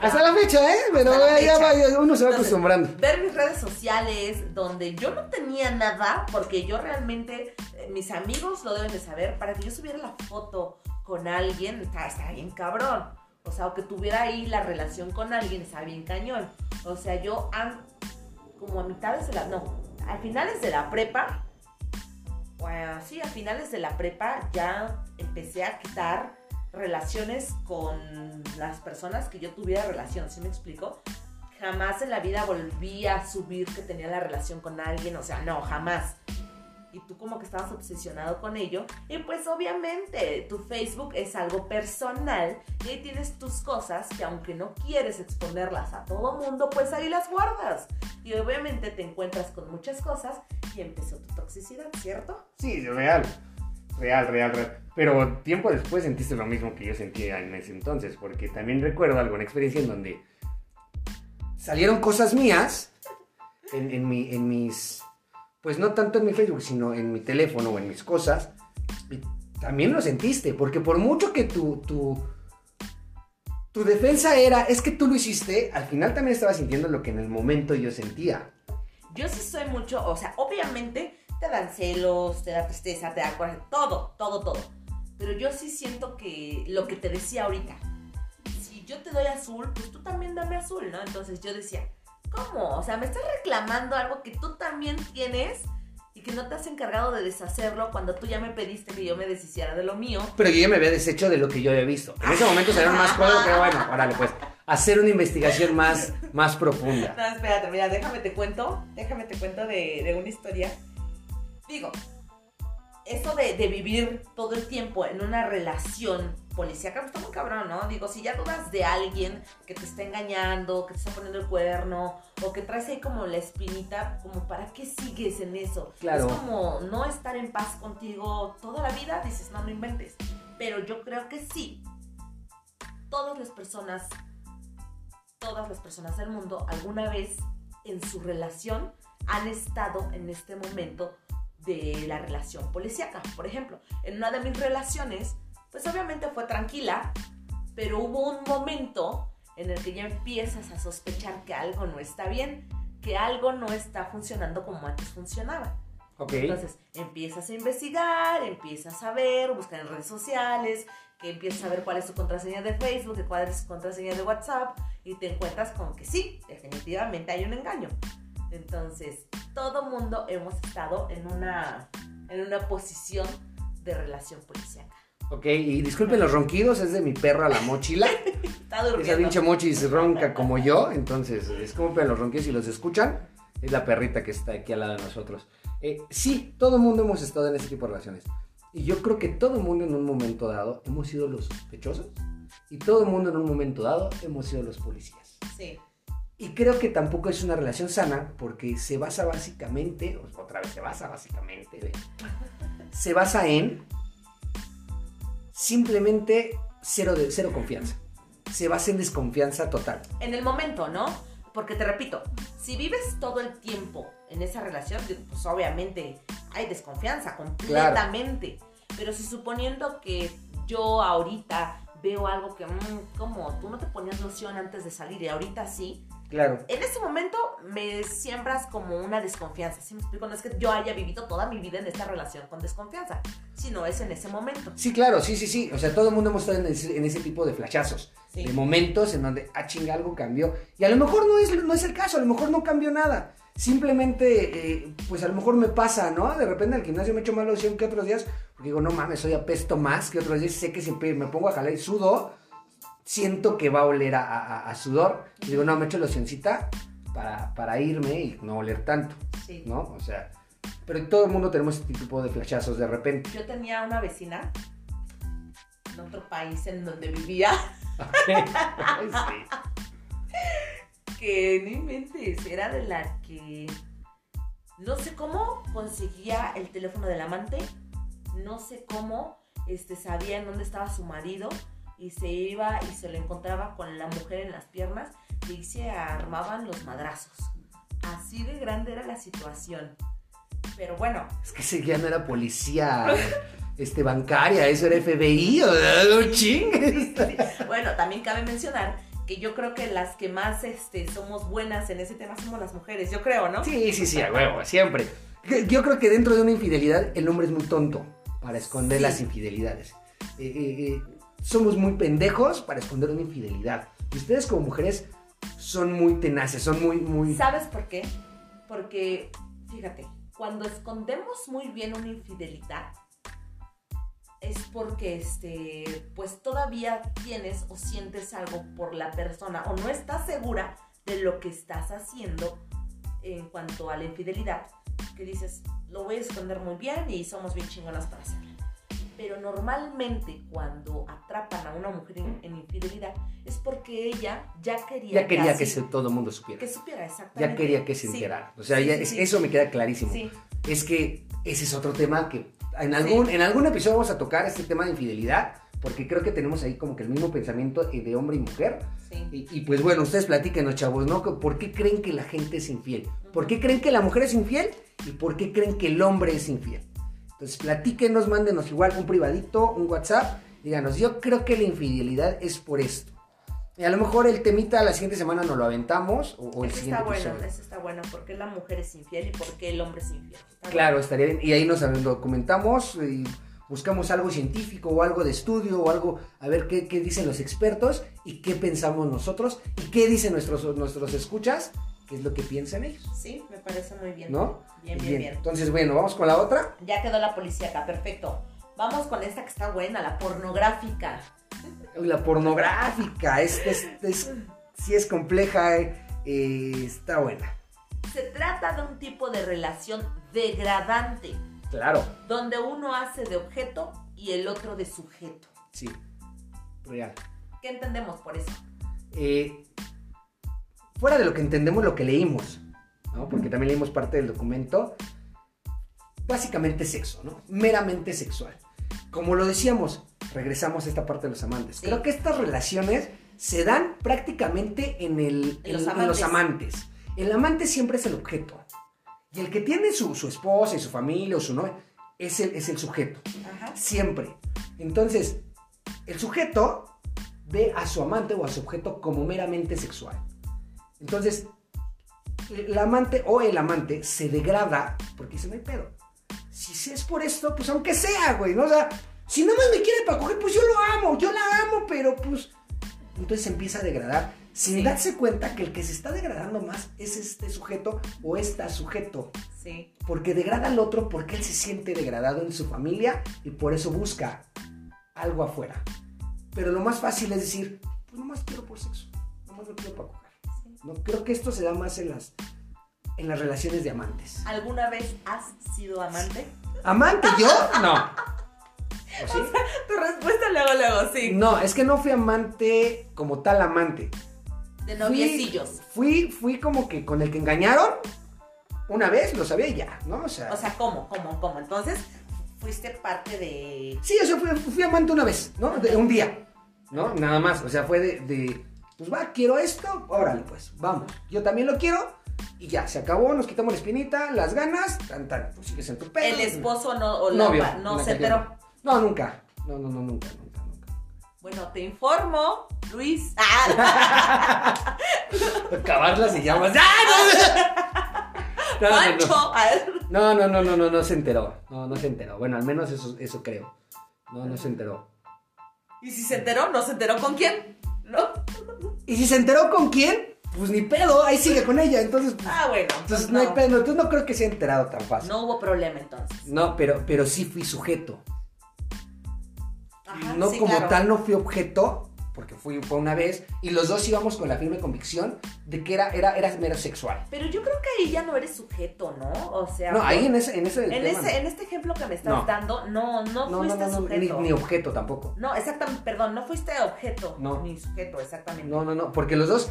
Hasta la fecha, ¿eh? Pero ya fecha. va, uno se va Entonces, acostumbrando. ver mis redes sociales donde yo no tenía nada, porque yo realmente, eh, mis amigos lo deben de saber, para que yo subiera la foto con alguien, está, está bien cabrón. O sea, o que tuviera ahí la relación con alguien, está bien cañón. O sea, yo an- como a mitades de la, no, a finales de la prepa, bueno, sí, a finales de la prepa ya empecé a quitar relaciones con las personas que yo tuviera relación, ¿sí me explico? Jamás en la vida volví a subir que tenía la relación con alguien, o sea, no, jamás. Y tú como que estabas obsesionado con ello. Y pues obviamente tu Facebook es algo personal y ahí tienes tus cosas que aunque no quieres exponerlas a todo mundo, pues ahí las guardas. Y obviamente te encuentras con muchas cosas y empezó tu toxicidad, ¿cierto? Sí, real. Real, real, real. Pero tiempo después sentiste lo mismo que yo sentía en ese entonces, porque también recuerdo alguna experiencia en donde salieron cosas mías en, en mi, en mis, pues no tanto en mi Facebook, sino en mi teléfono o en mis cosas. Y también lo sentiste, porque por mucho que tu, tu, tu defensa era, es que tú lo hiciste, al final también estaba sintiendo lo que en el momento yo sentía. Yo sí soy mucho, o sea, obviamente te dan celos, te da tristeza, te da coraje, todo, todo, todo. Pero yo sí siento que lo que te decía ahorita, si yo te doy azul, pues tú también dame azul, ¿no? Entonces yo decía, ¿cómo? O sea, me estás reclamando algo que tú también tienes y que no te has encargado de deshacerlo cuando tú ya me pediste que yo me deshiciera de lo mío. Pero yo ya me había deshecho de lo que yo había visto. En ese momento salieron más cosas, pero bueno, órale, pues. Hacer una investigación más, más profunda. No, espérate, mira, déjame te cuento, déjame te cuento de, de una historia. Digo, eso de, de vivir todo el tiempo en una relación policíaca, pues está muy cabrón, ¿no? Digo, si ya dudas de alguien que te está engañando, que te está poniendo el cuerno, o que traes ahí como la espinita, como para qué sigues en eso. Claro. Es como no estar en paz contigo toda la vida, dices, no, no inventes. Pero yo creo que sí. Todas las personas, todas las personas del mundo, alguna vez en su relación han estado en este momento de la relación policíaca. Por ejemplo, en una de mis relaciones, pues obviamente fue tranquila, pero hubo un momento en el que ya empiezas a sospechar que algo no está bien, que algo no está funcionando como antes funcionaba. Ok. Entonces empiezas a investigar, empiezas a ver, buscar en redes sociales, que empiezas a ver cuál es tu contraseña de Facebook, cuál es tu contraseña de WhatsApp, y te encuentras con que sí, definitivamente hay un engaño. Entonces, todo mundo hemos estado en una, en una posición de relación policíaca. Ok, y disculpen los ronquidos, es de mi perra la mochila. Está Esa durmiendo. pinche mochis ronca como yo, entonces disculpen los ronquidos si los escuchan. Es la perrita que está aquí al lado de nosotros. Eh, sí, todo el mundo hemos estado en ese tipo de relaciones. Y yo creo que todo el mundo en un momento dado hemos sido los sospechosos. Y todo el mundo en un momento dado hemos sido los policías. Sí. Y creo que tampoco es una relación sana porque se basa básicamente, otra vez se basa básicamente, ve, se basa en simplemente cero, de, cero confianza. Se basa en desconfianza total. En el momento, ¿no? Porque te repito, si vives todo el tiempo en esa relación, pues obviamente hay desconfianza completamente. Pero si suponiendo que yo ahorita veo algo que, mm, como tú no te ponías loción antes de salir y ahorita sí, Claro. en ese momento me siembras como una desconfianza. ¿Sí me explico? No es que yo haya vivido toda mi vida en esta relación con desconfianza, sino es en ese momento. Sí, claro, sí, sí, sí. O sea, todo el mundo hemos estado en ese, en ese tipo de flashazos. Sí. De momentos en donde, ah, chinga, algo cambió. Y a lo mejor no es, no es el caso, a lo mejor no cambió nada. Simplemente, eh, pues a lo mejor me pasa, ¿no? De repente en el gimnasio me echo más loción que otros días. Porque digo, no mames, soy apesto más que otros días. Sé que siempre me pongo a jalar y sudo. Siento que va a oler a, a- a sudor. Y digo, no, me echo locioncita para, para irme y no oler tanto, Sí. ¿no? O sea, pero todo el mundo tenemos este tipo de flashazos de repente. Yo tenía una vecina en otro país en donde vivía Ay, sí. que no inventes, era de la que no sé cómo conseguía el teléfono del amante, no sé cómo este, sabía en dónde estaba su marido y se iba y se lo encontraba con la mujer en las piernas y se armaban los madrazos. Así de grande era la situación. Pero bueno, Es que ese ya no era policía este, bancaria, eso era FBI, o no chingues. bueno, también cabe mencionar que yo creo que las que más este, somos buenas en ese tema somos las mujeres, yo creo, ¿no? Sí, sí, sí, a huevo, siempre. Yo creo que dentro de una infidelidad el hombre es muy tonto para esconder Sí. las infidelidades. Eh, eh, eh, somos muy pendejos para esconder una infidelidad. Y ustedes como mujeres son muy tenaces, son muy, muy... ¿Sabes por qué? Porque, fíjate, cuando escondemos muy bien una infidelidad, es porque, este, pues todavía tienes o sientes algo por la persona o no estás segura de lo que estás haciendo en cuanto a la infidelidad. Que dices, lo voy a esconder muy bien y somos bien chingonas para hacerlo. Pero normalmente cuando atrapan a una mujer en, en infidelidad es porque ella ya quería Ya quería que todo el mundo supiera. que supiera exactamente. Ya quería que se Sí. enterara. O sea, Sí, ya sí, es- sí. eso me queda clarísimo. Es que ese es otro tema que en algún, en algún episodio vamos a tocar este tema de infidelidad, porque creo que tenemos ahí como que el mismo pensamiento eh, de hombre y mujer. sí. Y, y pues bueno, ustedes platíquenos, chavos, ¿no? ¿Por qué creen que la gente es infiel? ¿Por qué creen que la mujer es infiel? ¿Y por qué creen que el hombre es infiel? Entonces platíquenos, mándenos igual un privadito, un WhatsApp, díganos, yo creo que la infidelidad es por esto. Y a lo mejor el temita la siguiente semana nos lo aventamos, o, o el Eso siguiente está bueno, episodio. eso está bueno. ¿Por qué la mujer es infiel y por qué el hombre es infiel? Está Claro, estaría bien. Y ahí nos documentamos y buscamos algo científico o algo de estudio o algo, a ver qué, qué dicen los expertos y qué pensamos nosotros y qué dicen nuestros, nuestros escuchas qué es lo que piensan ellos. Sí, me parece muy bien. ¿No? Bien, bien, bien. Entonces, bueno, vamos con la otra. Ya quedó la policía acá, perfecto. Vamos con esta que está buena, la pornográfica. La pornográfica, es, es, es- sí es compleja, eh, eh, está buena. Se trata de un tipo de relación degradante, Claro, donde uno hace de objeto y el otro de sujeto. sí, real. ¿Qué entendemos por eso? Eh, fuera de lo que entendemos, lo que leímos, ¿no? Porque también leímos parte del documento, básicamente sexo, ¿no? Meramente sexual. Como lo decíamos, regresamos a esta parte de los amantes. Sí. Creo que estas relaciones se dan prácticamente en, el, En los en los amantes. amantes. El amante siempre es el objeto. Y el que tiene su, su esposa y su familia o su novia es el, es el sujeto. Ajá. Siempre. Entonces, el sujeto ve a su amante o a su objeto como meramente sexual. Entonces, el amante o el amante se degrada porque dice, no hay pedo. Si si es por esto, pues aunque sea, güey, ¿no? O sea, si nada más me quiere para coger, pues yo lo amo, yo la amo, pero pues... Entonces se empieza a degradar sin Sí. darse cuenta que el que se está degradando más es este sujeto o esta sujeto Sí. porque degrada al otro porque él se siente degradado en su familia y por eso busca algo afuera. Pero lo más fácil es decir, pues nomás quiero por sexo, nomás lo quiero para coger. No, creo que esto se da más en las, en las relaciones de amantes. ¿Alguna vez has sido amante? ¿Amante yo? No. ¿O sí? Tu respuesta luego, luego, sí. No, es que no fui amante como tal amante. De Fui- noviecillos. Fui, fui como que con el que engañaron una vez, lo sabía y ya, ¿no? O sea, O sea, ¿cómo? ¿Cómo? ¿Cómo? Entonces, fuiste parte de... Sí, o sea, fui, fui amante una vez, ¿no? De un día, ¿no? Nada más, o sea, fue de, de, pues va, quiero esto, órale, pues, vamos. Yo también lo quiero y ya, se acabó, nos quitamos la espinita, las ganas, tan, tan, pues sigues en tu pedo. El esposo no, o Novio, no se enteró. No, nunca, no, no, no, nunca, nunca, nunca. Bueno, te informo, Luis. Ah, Acabarla se llama... ¡Ah, no! No, no, Pancho. no. No, no, no, no, no, no se enteró. No, no se enteró. Bueno, al menos eso, eso creo. No, no se enteró. Y si se enteró, ¿no se enteró con quién? ¿No? Y si se enteró con quién, pues ni pedo, ahí sigue con ella. Entonces, pues, Ah, bueno. entonces no. no hay pedo. Entonces no creo que se haya enterado tan fácil. No hubo problema entonces. No, pero, pero sí fui sujeto. Ajá, no sí, como claro. tal no fui objeto, porque fui fue una vez, y los dos íbamos con la firme convicción de que era, era, era mero sexual. Pero yo creo que ahí ya no eres sujeto, ¿no? O sea, No, ahí en ese, en ese en, tema, ese, en este ejemplo que me estás No. dando, no, no, fuiste no, ni, sujeto. ni objeto tampoco. No, exactamente, perdón, no fuiste objeto. No. Ni sujeto, exactamente. No, no, no, porque los dos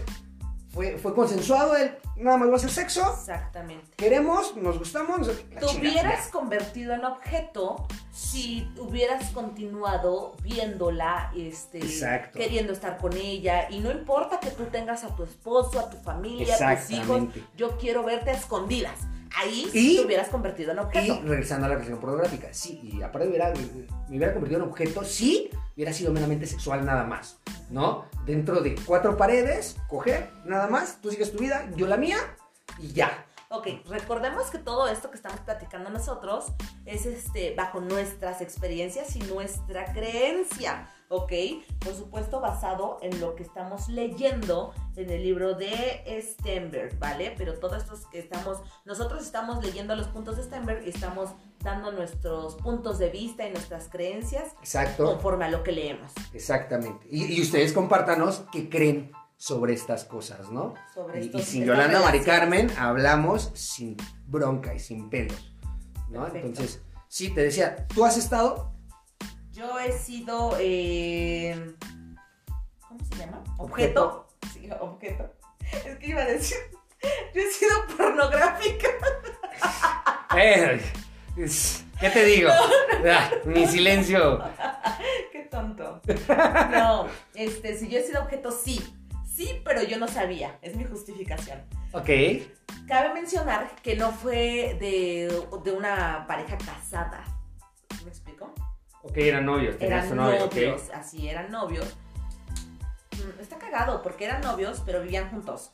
fue, fue consensuado, él nada más va a hacer sexo, Exactamente. queremos, nos gustamos, nos- Te chingada, hubieras convertido en objeto si hubieras continuado viéndola, este, Exacto. queriendo estar con ella. Y no importa que tú tengas a tu esposo, a tu familia, a tus hijos. Yo quiero verte a escondidas. Ahí Y- te hubieras convertido en Y objeto. regresando a la relación pornográfica, sí, y aparte hubiera, me hubiera convertido en objeto, sí, hubiera sido meramente sexual nada más, ¿no? Dentro de cuatro paredes, coger, nada más, tú sigues tu vida, yo la mía, y ya. Ok, recordemos que todo esto que estamos platicando nosotros es este bajo nuestras experiencias y nuestra creencia, ¿ok? Por supuesto basado en lo que estamos leyendo en el libro de Stenberg, ¿vale? Pero todo esto es que estamos, nosotros estamos leyendo los puntos de Stenberg y estamos dando nuestros puntos de vista y nuestras creencias Exacto, conforme a lo que leemos exactamente. Y, y ustedes compártanos qué creen sobre estas cosas, ¿no? sobre Y, estos- y sin Yolanda Mari. Carmen hablamos sin bronca y sin pelos, ¿no? Perfecto. Entonces, sí, te decía, ¿tú has estado? Yo he sido. eh, ¿Cómo se llama? Objeto. Objeto. Sí, objeto. Es que iba a decir. Yo he sido pornográfica. Eh, ¿Qué te digo? Ah, mi silencio. Qué tonto. No, este, si yo he sido objeto, sí. Sí, pero yo no sabía. Es mi justificación. Ok. Cabe mencionar que no fue de, de una pareja casada. ¿Me explico? Ok, eran novios, tenías Eran novio, novios, así, eran novios. Mm, Está cagado porque eran novios, pero vivían juntos.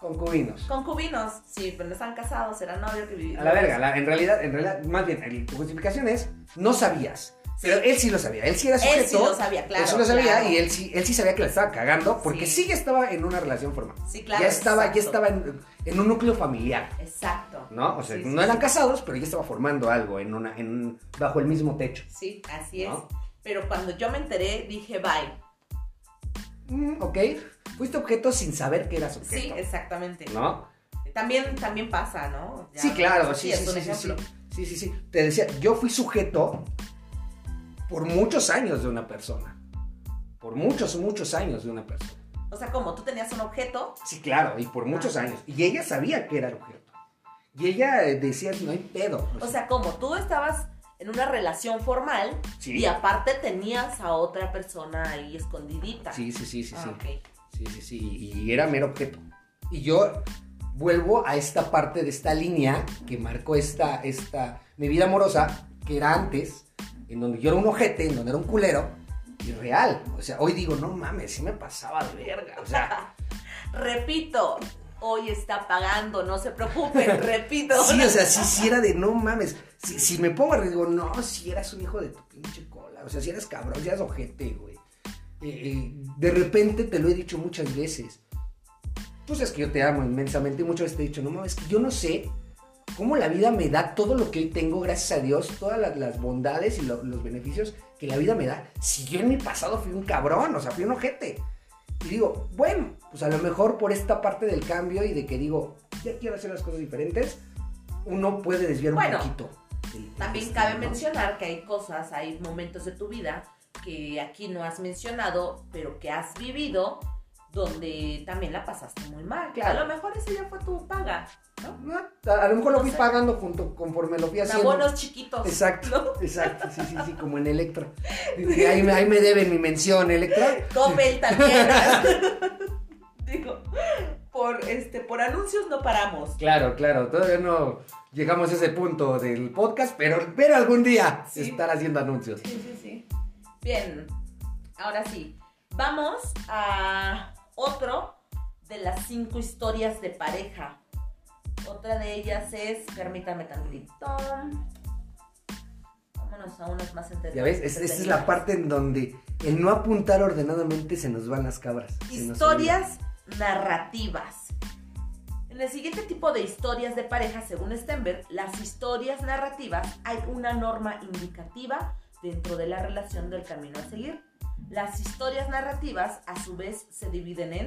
Concubinos. Concubinos, sí, pero no estaban casados, eran novios que vivían. A la verga, la- en realidad, en realidad, más bien, el- tu justificación es, no sabías. Pero él sí lo sabía, él sí era sujeto. Él sí lo sabía, claro. Él sí lo sabía claro. y él sí, él sí sabía que la estaba cagando porque Sí. sí, ya estaba en una relación formal. Sí, claro. ya estaba, ya estaba en, en un núcleo familiar, Exacto. ¿no? O sea, Sí, sí, no eran sí. casados, pero ya estaba formando algo en una, en bajo el mismo techo. Sí, así es. ¿No? Pero cuando yo me enteré, dije, bye. Mm, ok. Fuiste objeto sin saber que eras Sí, objeto. exactamente. ¿No? También, también pasa, ¿no? Ya, Sí, claro, sí, sí, sí, sí, sí. Sí, sí, sí. Te decía, yo fui sujeto por muchos años de una persona. Por muchos, muchos años de una persona. O sea, como tú tenías un objeto, Sí, claro, y por muchos Ah. años. Y ella sabía que era el objeto. Y ella eh, decía, no hay pedo. o sea, como tú estabas en una relación formal sí, y aparte tenías a otra persona ahí escondidita. sí, sí, sí, sí, Ah, sí. ok. Sí, sí, sí. Y era mero objeto. Y yo vuelvo a esta parte de esta línea que marcó esta, esta, mi vida amorosa, que era antes, en donde yo era un ojete, en donde era un culero, y real. O sea, hoy digo, no mames, sí me pasaba de verga. O sea, Repito, hoy está pagando, no se preocupen, repito. sí, o sea, sí, sí era de, no mames. Si, si me pongo a digo, no, si eras un hijo de tu pinche cola. O sea, si eras cabrón, si eras ojete, güey. Eh, eh, de repente te lo he dicho muchas veces. Tú sabes que yo te amo inmensamente y muchas veces te he dicho, no mames, que yo no sé cómo la vida me da todo lo que hoy tengo, gracias a Dios, todas las, las bondades y lo- los beneficios que la vida me da. Si yo en mi pasado fui un cabrón, o sea, fui un ojete. Y digo, bueno, pues a lo mejor por esta parte del cambio y de que digo, ya quiero hacer las cosas diferentes, uno puede desviar Bueno, un poquito. También cabe ¿no? mencionar que hay cosas, hay momentos de tu vida que aquí no has mencionado, pero que has vivido donde también la pasaste muy mal. Claro. A lo mejor ese ya fue tu paga, ¿no? No, a, lo mejor lo fui No sé. pagando junto conforme lo fui En haciendo. abonos chiquitos. Exacto, ¿no? exacto, sí, sí, sí, como en Electra. Ahí me, ahí me deben mi mención, Electra. Coppel también. Digo, por este, por anuncios no paramos. Claro, claro, todavía no llegamos a ese punto del podcast, pero, pero algún día Sí. estar haciendo anuncios. Sí, sí, sí. Bien, ahora sí. Vamos a otro de las cinco historias de pareja. Otra de ellas es, permítame tantito. Vámonos a unas más entretenidas. Ya ves, Es- esa es la parte en donde el no apuntar ordenadamente se nos van las cabras. Historias narrativas. En el siguiente tipo de historias de pareja, según Stenberg, las historias narrativas hay una norma indicativa dentro de la relación del camino a seguir. Las historias narrativas, a su vez, se dividen en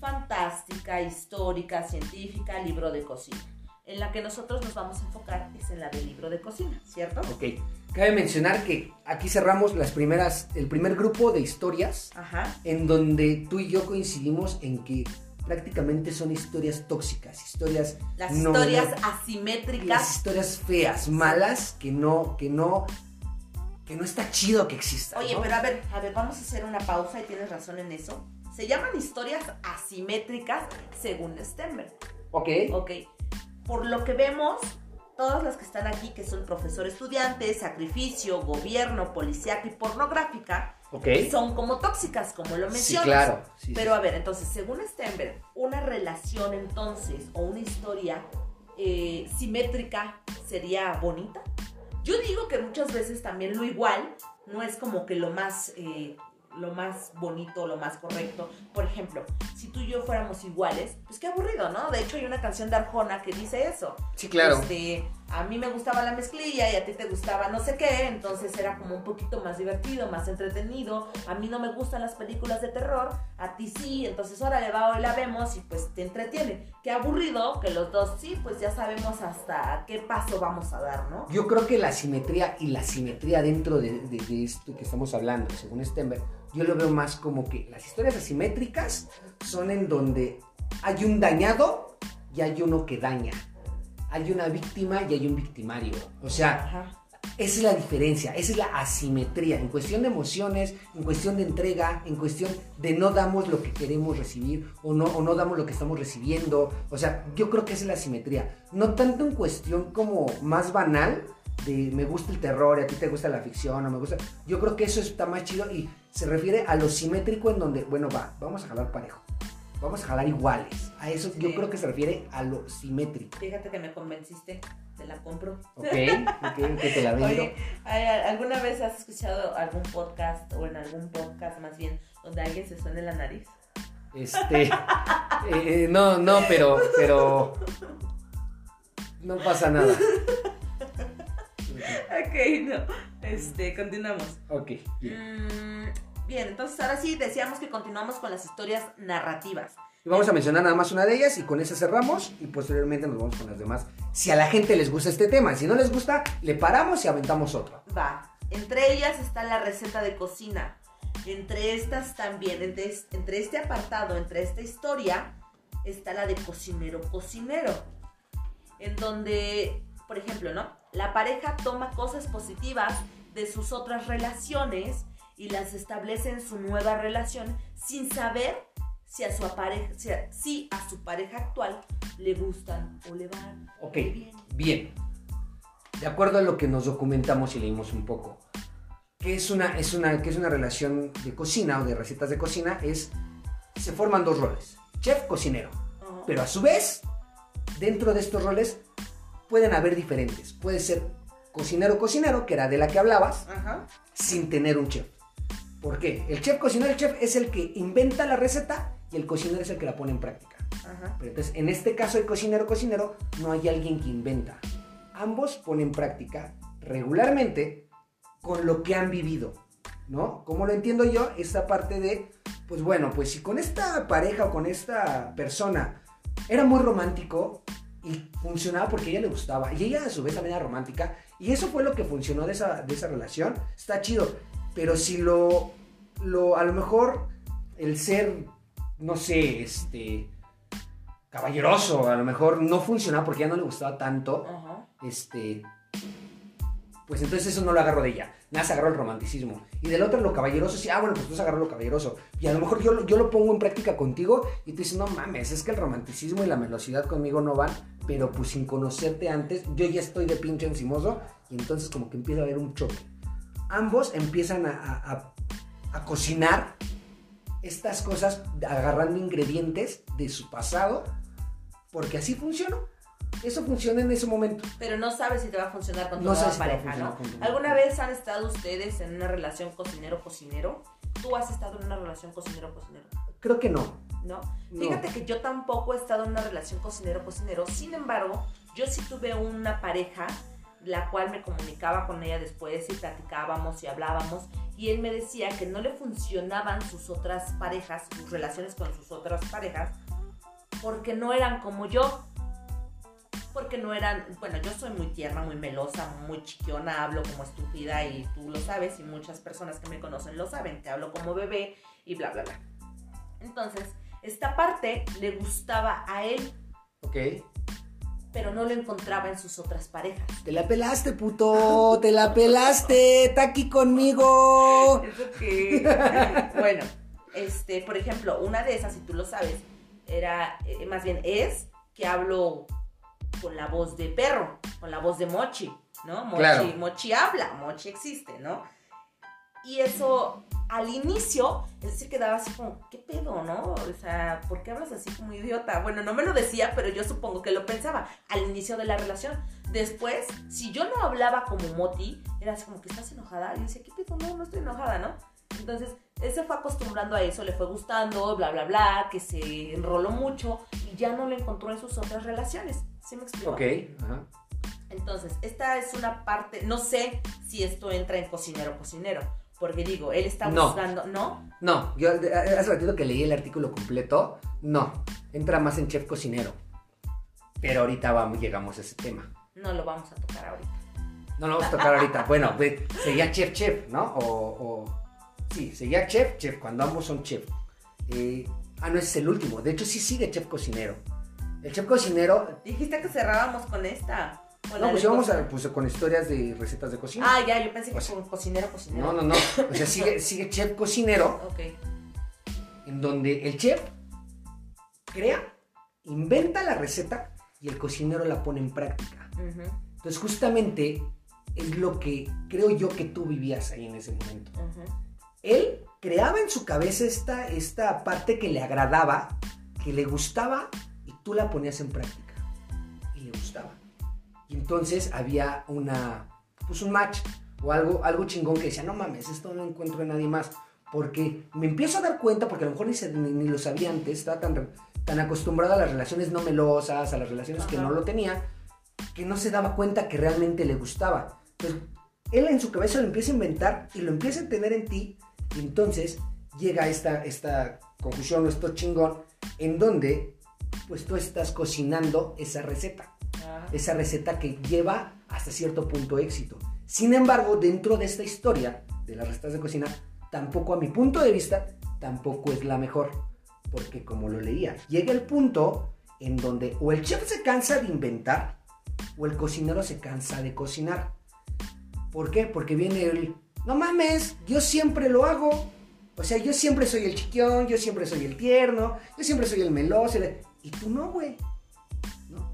fantástica, histórica, científica, libro de cocina. En la que nosotros nos vamos a enfocar es en la del libro de cocina, ¿cierto? Ok, cabe mencionar que aquí cerramos las primeras, el primer grupo de historias Ajá. en donde tú y yo coincidimos en que prácticamente son historias tóxicas, historias Las no- historias no- asimétricas. las historias feas, malas, que no, que no, que no está chido que existan. Oye, ¿no? pero a ver, a ver, vamos a hacer una pausa y tienes razón en eso. Se llaman historias asimétricas según Stenberg. Ok, Ok. Por lo que vemos, todas las que están aquí, que son profesor estudiante, sacrificio, gobierno, policíaca y pornográfica, ok. son como tóxicas, como lo Sí, mencionas. claro. sí, Pero sí. a ver, entonces, según Stenberg, una relación entonces o una historia eh, simétrica sería bonita. Yo digo que muchas veces también lo igual no es como que lo más, eh, lo más bonito, lo más correcto. Por ejemplo, si tú y yo fuéramos iguales, pues qué aburrido, ¿no? De hecho, hay una canción de Arjona que dice eso. Sí, claro. Este, a mí me gustaba la mezclilla y a ti te gustaba no sé qué, entonces era como un poquito más divertido, más entretenido. A mí no me gustan las películas de terror, a ti sí, entonces órale, va, hoy la vemos y pues te entretiene. Qué aburrido que los dos sí, pues ya sabemos hasta qué paso vamos a dar, ¿no? Yo creo que la simetría y la simetría dentro de, de- de esto que estamos hablando, según Stenberg, yo lo veo más como que las historias asimétricas son en donde hay un dañado y hay uno que daña. Hay una víctima y hay un victimario. O sea, Ajá. esa es la diferencia, esa es la asimetría. En cuestión de emociones, en cuestión de entrega, en cuestión de no damos lo que queremos recibir o no, o no damos lo que estamos recibiendo. O sea, yo creo que esa es la asimetría. No tanto en cuestión como más banal de me gusta el terror y a ti te gusta la ficción o me gusta. Yo creo que eso está más chido y se refiere a lo simétrico en donde, bueno, va, vamos a jalar parejo. Vamos a jalar iguales. A eso yo creo que se refiere a lo simétrico. Fíjate que me convenciste, te la compro. ¿Ok? ¿Ok? ¿Que te la vendo? Oye, ¿Alguna vez has escuchado algún podcast o en algún podcast más bien donde alguien se suene la nariz? Este, eh, eh, no, no, pero, pero no pasa nada. ok, no. Este, continuamos. Ok. Mm, bien, entonces ahora sí decíamos que continuamos con las historias narrativas. Y vamos a mencionar nada más una de ellas y con esa cerramos y posteriormente nos vamos con las demás. Si a la gente les gusta este tema, si no les gusta, le paramos y aventamos otro. Va. Entre ellas está la receta de cocina. Entre estas también, entre, entre este apartado, entre esta historia, está la de cocinero cocinero. En donde, por ejemplo, ¿no? La pareja toma cosas positivas de sus otras relaciones y las establece en su nueva relación sin saber si a su pareja, si a, su pareja actual le gustan o le van. Ok, bien. bien. De acuerdo a lo que nos documentamos y leímos un poco, ¿qué es una, es una, es una relación de cocina o de recetas de cocina? Es, se forman dos roles, chef, cocinero. Pero a su vez, dentro de estos roles pueden haber diferentes. Puede ser cocinero, cocinero, que era de la que hablabas, sin tener un chef. ¿Por qué? El chef cocinero, el chef es el que inventa la receta y el cocinero es el que la pone en práctica. Pero entonces, en este caso, el cocinero, cocinero, no hay alguien que inventa. Ambos ponen en práctica regularmente con lo que han vivido, ¿no? Como lo entiendo yo, esta parte de, pues bueno, pues si con esta pareja o con esta persona era muy romántico y funcionaba porque a ella le gustaba, y ella a su vez también era romántica, y eso fue lo que funcionó de esa, de esa relación, está chido. Pero si lo, lo, a lo mejor el ser no sé, este, caballeroso, a lo mejor no funcionaba porque ya no le gustaba tanto, este, pues entonces eso no lo agarro de ella, nada se agarró el romanticismo. Y del otro lo caballeroso, sí, ah, bueno, pues tú se agarró lo caballeroso. Y a lo mejor yo, yo lo pongo en práctica contigo y tú dices, no mames, es que el romanticismo y la velocidad conmigo no van, pero pues sin conocerte antes, yo ya estoy de pinche encimoso y entonces como que empieza a haber un choque. Ambos empiezan a, a cocinar estas cosas agarrando ingredientes de su pasado, porque así funcionó. Eso funciona en ese momento. Pero no sabes si te va a funcionar con tu nueva pareja, ¿no? ¿Alguna vez han estado ustedes en una relación cocinero-cocinero? ¿Tú has estado en una relación cocinero-cocinero? Creo que no. ¿No? Fíjate que yo tampoco he estado en una relación cocinero-cocinero. Sin embargo, yo sí tuve una pareja la cual me comunicaba con ella después y platicábamos y hablábamos y él me decía que no le funcionaban sus otras parejas, sus relaciones con sus otras parejas, porque no eran como yo. Porque no eran, bueno, yo soy muy tierna, muy melosa, muy chiquiona, hablo como estúpida y tú lo sabes y muchas personas que me conocen lo saben, que hablo como bebé y bla, bla, bla. Entonces, esta parte le gustaba a él. Ok pero no lo encontraba en sus otras parejas. Te la pelaste, puto, te la pelaste, está aquí conmigo. Eso que, bueno, este, por ejemplo, una de esas, si tú lo sabes, era, eh, más bien es que hablo con la voz de perro, con la voz de Mochi, ¿no? Mochi, Mochi habla, Mochi existe, ¿no? Y eso al inicio, él se quedaba así como, ¿qué pedo, no? O sea, ¿por qué hablas así como idiota? Bueno, no me lo decía, pero yo supongo que lo pensaba al inicio de la relación. Después, si yo no hablaba como Moti, era así como que estás enojada. Y yo decía, ¿qué pedo? No, no estoy enojada, ¿no? Entonces, él se fue acostumbrando a eso, le fue gustando, bla, bla, bla, que se enroló mucho y ya no lo encontró en sus otras relaciones. ¿Sí me explico? Ok, ajá. Entonces, esta es una parte, no sé si esto entra en cocinero cocinero, porque digo, él está buscando, ¿no? No, yo hace ratito que leí el artículo completo, no, entra más en chef cocinero. Pero ahorita vamos, llegamos a ese tema. No lo vamos a tocar ahorita. No lo vamos a tocar ahorita. Bueno, sería chef chef, ¿no? O, sí, sería chef chef, cuando ambos son chef. Eh, ah, no, ese es el último. De hecho, sí sigue chef cocinero. El chef cocinero... Dijiste que cerrábamos con esta no, pues íbamos a, pues, con historias de recetas de cocina. Ah, ya, yo pensé que con cocinero, cocinero. No, no, no. O sea, sigue, sigue chef cocinero. Ok. En donde el chef crea, inventa la receta y el cocinero la pone en práctica. Entonces, justamente es lo que creo yo que tú vivías ahí en ese momento. Él creaba en su cabeza esta, esta parte que le agradaba, que le gustaba, y tú la ponías en práctica. Y le gustaba. Y entonces había una, pues un match, o algo, algo chingón que decía, no mames, esto no encuentro en nadie más. Porque me empiezo a dar cuenta, porque a lo mejor ni, ni, lo sabía antes, estaba tan, tan acostumbrado a las relaciones no melosas, a las relaciones que no lo tenía, que no se daba cuenta que realmente le gustaba. Entonces, él en su cabeza lo empieza a inventar y lo empieza a tener en ti, y entonces llega esta, esta confusión, esto chingón, en donde pues tú estás cocinando esa receta. Esa receta que lleva hasta cierto punto éxito. Sin embargo, dentro de esta historia de las recetas de cocina, tampoco a mi punto de vista, tampoco es la mejor. Porque como lo leía, llega el punto en donde o el chef se cansa de inventar o el cocinero se cansa de cocinar. ¿Por qué? Porque viene el, no mames, yo siempre lo hago. O sea, yo siempre soy el chiquión, yo siempre soy el tierno, yo siempre soy el meloso. Y tú no, güey.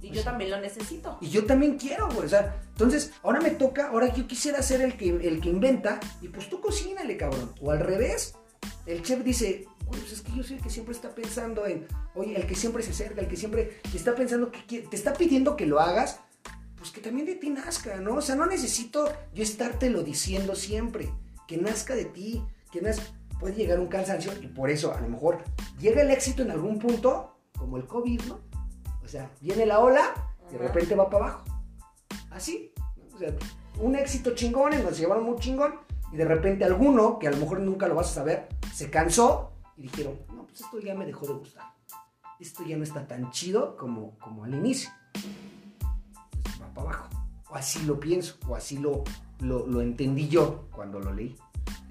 Y yo también lo necesito. Y yo también quiero, güey. O sea, entonces, ahora me toca, ahora yo quisiera ser el que, el que inventa, y pues tú cocínale, cabrón. O al revés, el chef dice, güey, pues es que yo soy el que siempre está pensando en, oye, el que siempre se acerca, el que siempre te está pensando que te está pidiendo que lo hagas, pues que también de ti nazca, ¿no? O sea, no necesito yo estártelo diciendo siempre. Que nazca de ti, que nazca. Puede llegar un cansancio y por eso a lo mejor llega el éxito en algún punto, como el COVID, ¿no? O sea, viene la ola y de repente va para abajo. Así. O sea, un éxito chingón y nos llevaron muy chingón y de repente alguno, que a lo mejor nunca lo vas a saber, se cansó y dijeron, no, pues esto ya me dejó de gustar. Esto ya no está tan chido como, como al inicio. Pues va para abajo. O así lo pienso, o así lo, lo, entendí yo cuando lo leí.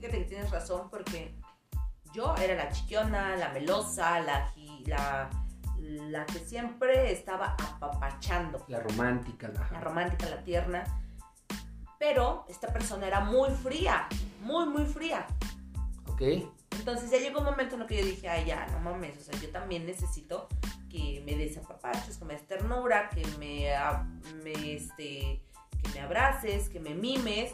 Fíjate que tienes razón porque yo era la chiquiona, la melosa, la, la la que siempre estaba apapachando. La romántica, la... La romántica, la tierna. Pero esta persona era muy fría, muy, muy fría. Ok. Entonces ya llegó un momento en el que yo dije, ay, ya, no mames, o sea, yo también necesito que me des apapachos, que me des ternura, que me, me, este, que me abraces, que me mimes.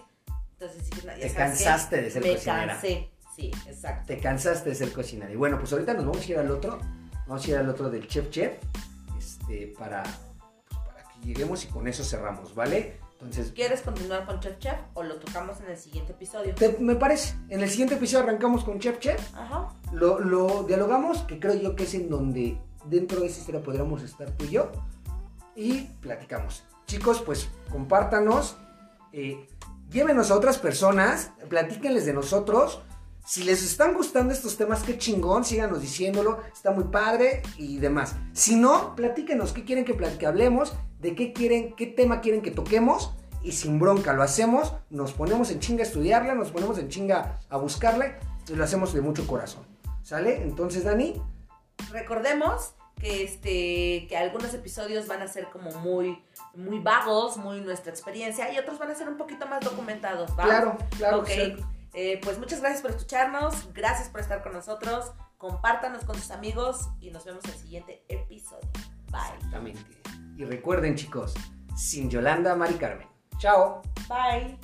Entonces, ya Te cansaste de ser me cocinera. Me cansé, sí, exacto. Te cansaste de ser cocinera. Y bueno, pues ahorita nos vamos a ir al otro Vamos a ir al otro del Chef Chef este, para, pues, para que lleguemos y con eso cerramos, ¿vale? Entonces, ¿Quieres continuar con Chef Chef o lo tocamos en el siguiente episodio? me parece. En el siguiente episodio arrancamos con Chef Chef. Ajá. Lo, lo, dialogamos, que creo yo que es en donde dentro de esa historia podríamos estar tú y yo. Y platicamos. Chicos, pues compártanos. Eh, llévenos a otras personas. Platíquenles de nosotros. Si les están gustando estos temas, qué chingón, síganos diciéndolo, está muy padre y demás. Si no, platíquenos qué quieren que, que hablemos, de qué quieren, qué tema quieren que toquemos y sin bronca lo hacemos, nos ponemos en chinga a estudiarla, nos ponemos en chinga a buscarle y lo hacemos de mucho corazón. ¿Sale? Entonces, Dani. Recordemos que este que algunos episodios van a ser como muy muy vagos, muy nuestra experiencia y otros van a ser un poquito más documentados, ¿va? Claro, claro. Okay. Eh, pues muchas gracias por escucharnos, gracias por estar con nosotros, compártanos con sus amigos y nos vemos en el siguiente episodio. Bye. Exactamente. Y recuerden chicos, sin Yolanda, Mari Carmen. Chao. Bye.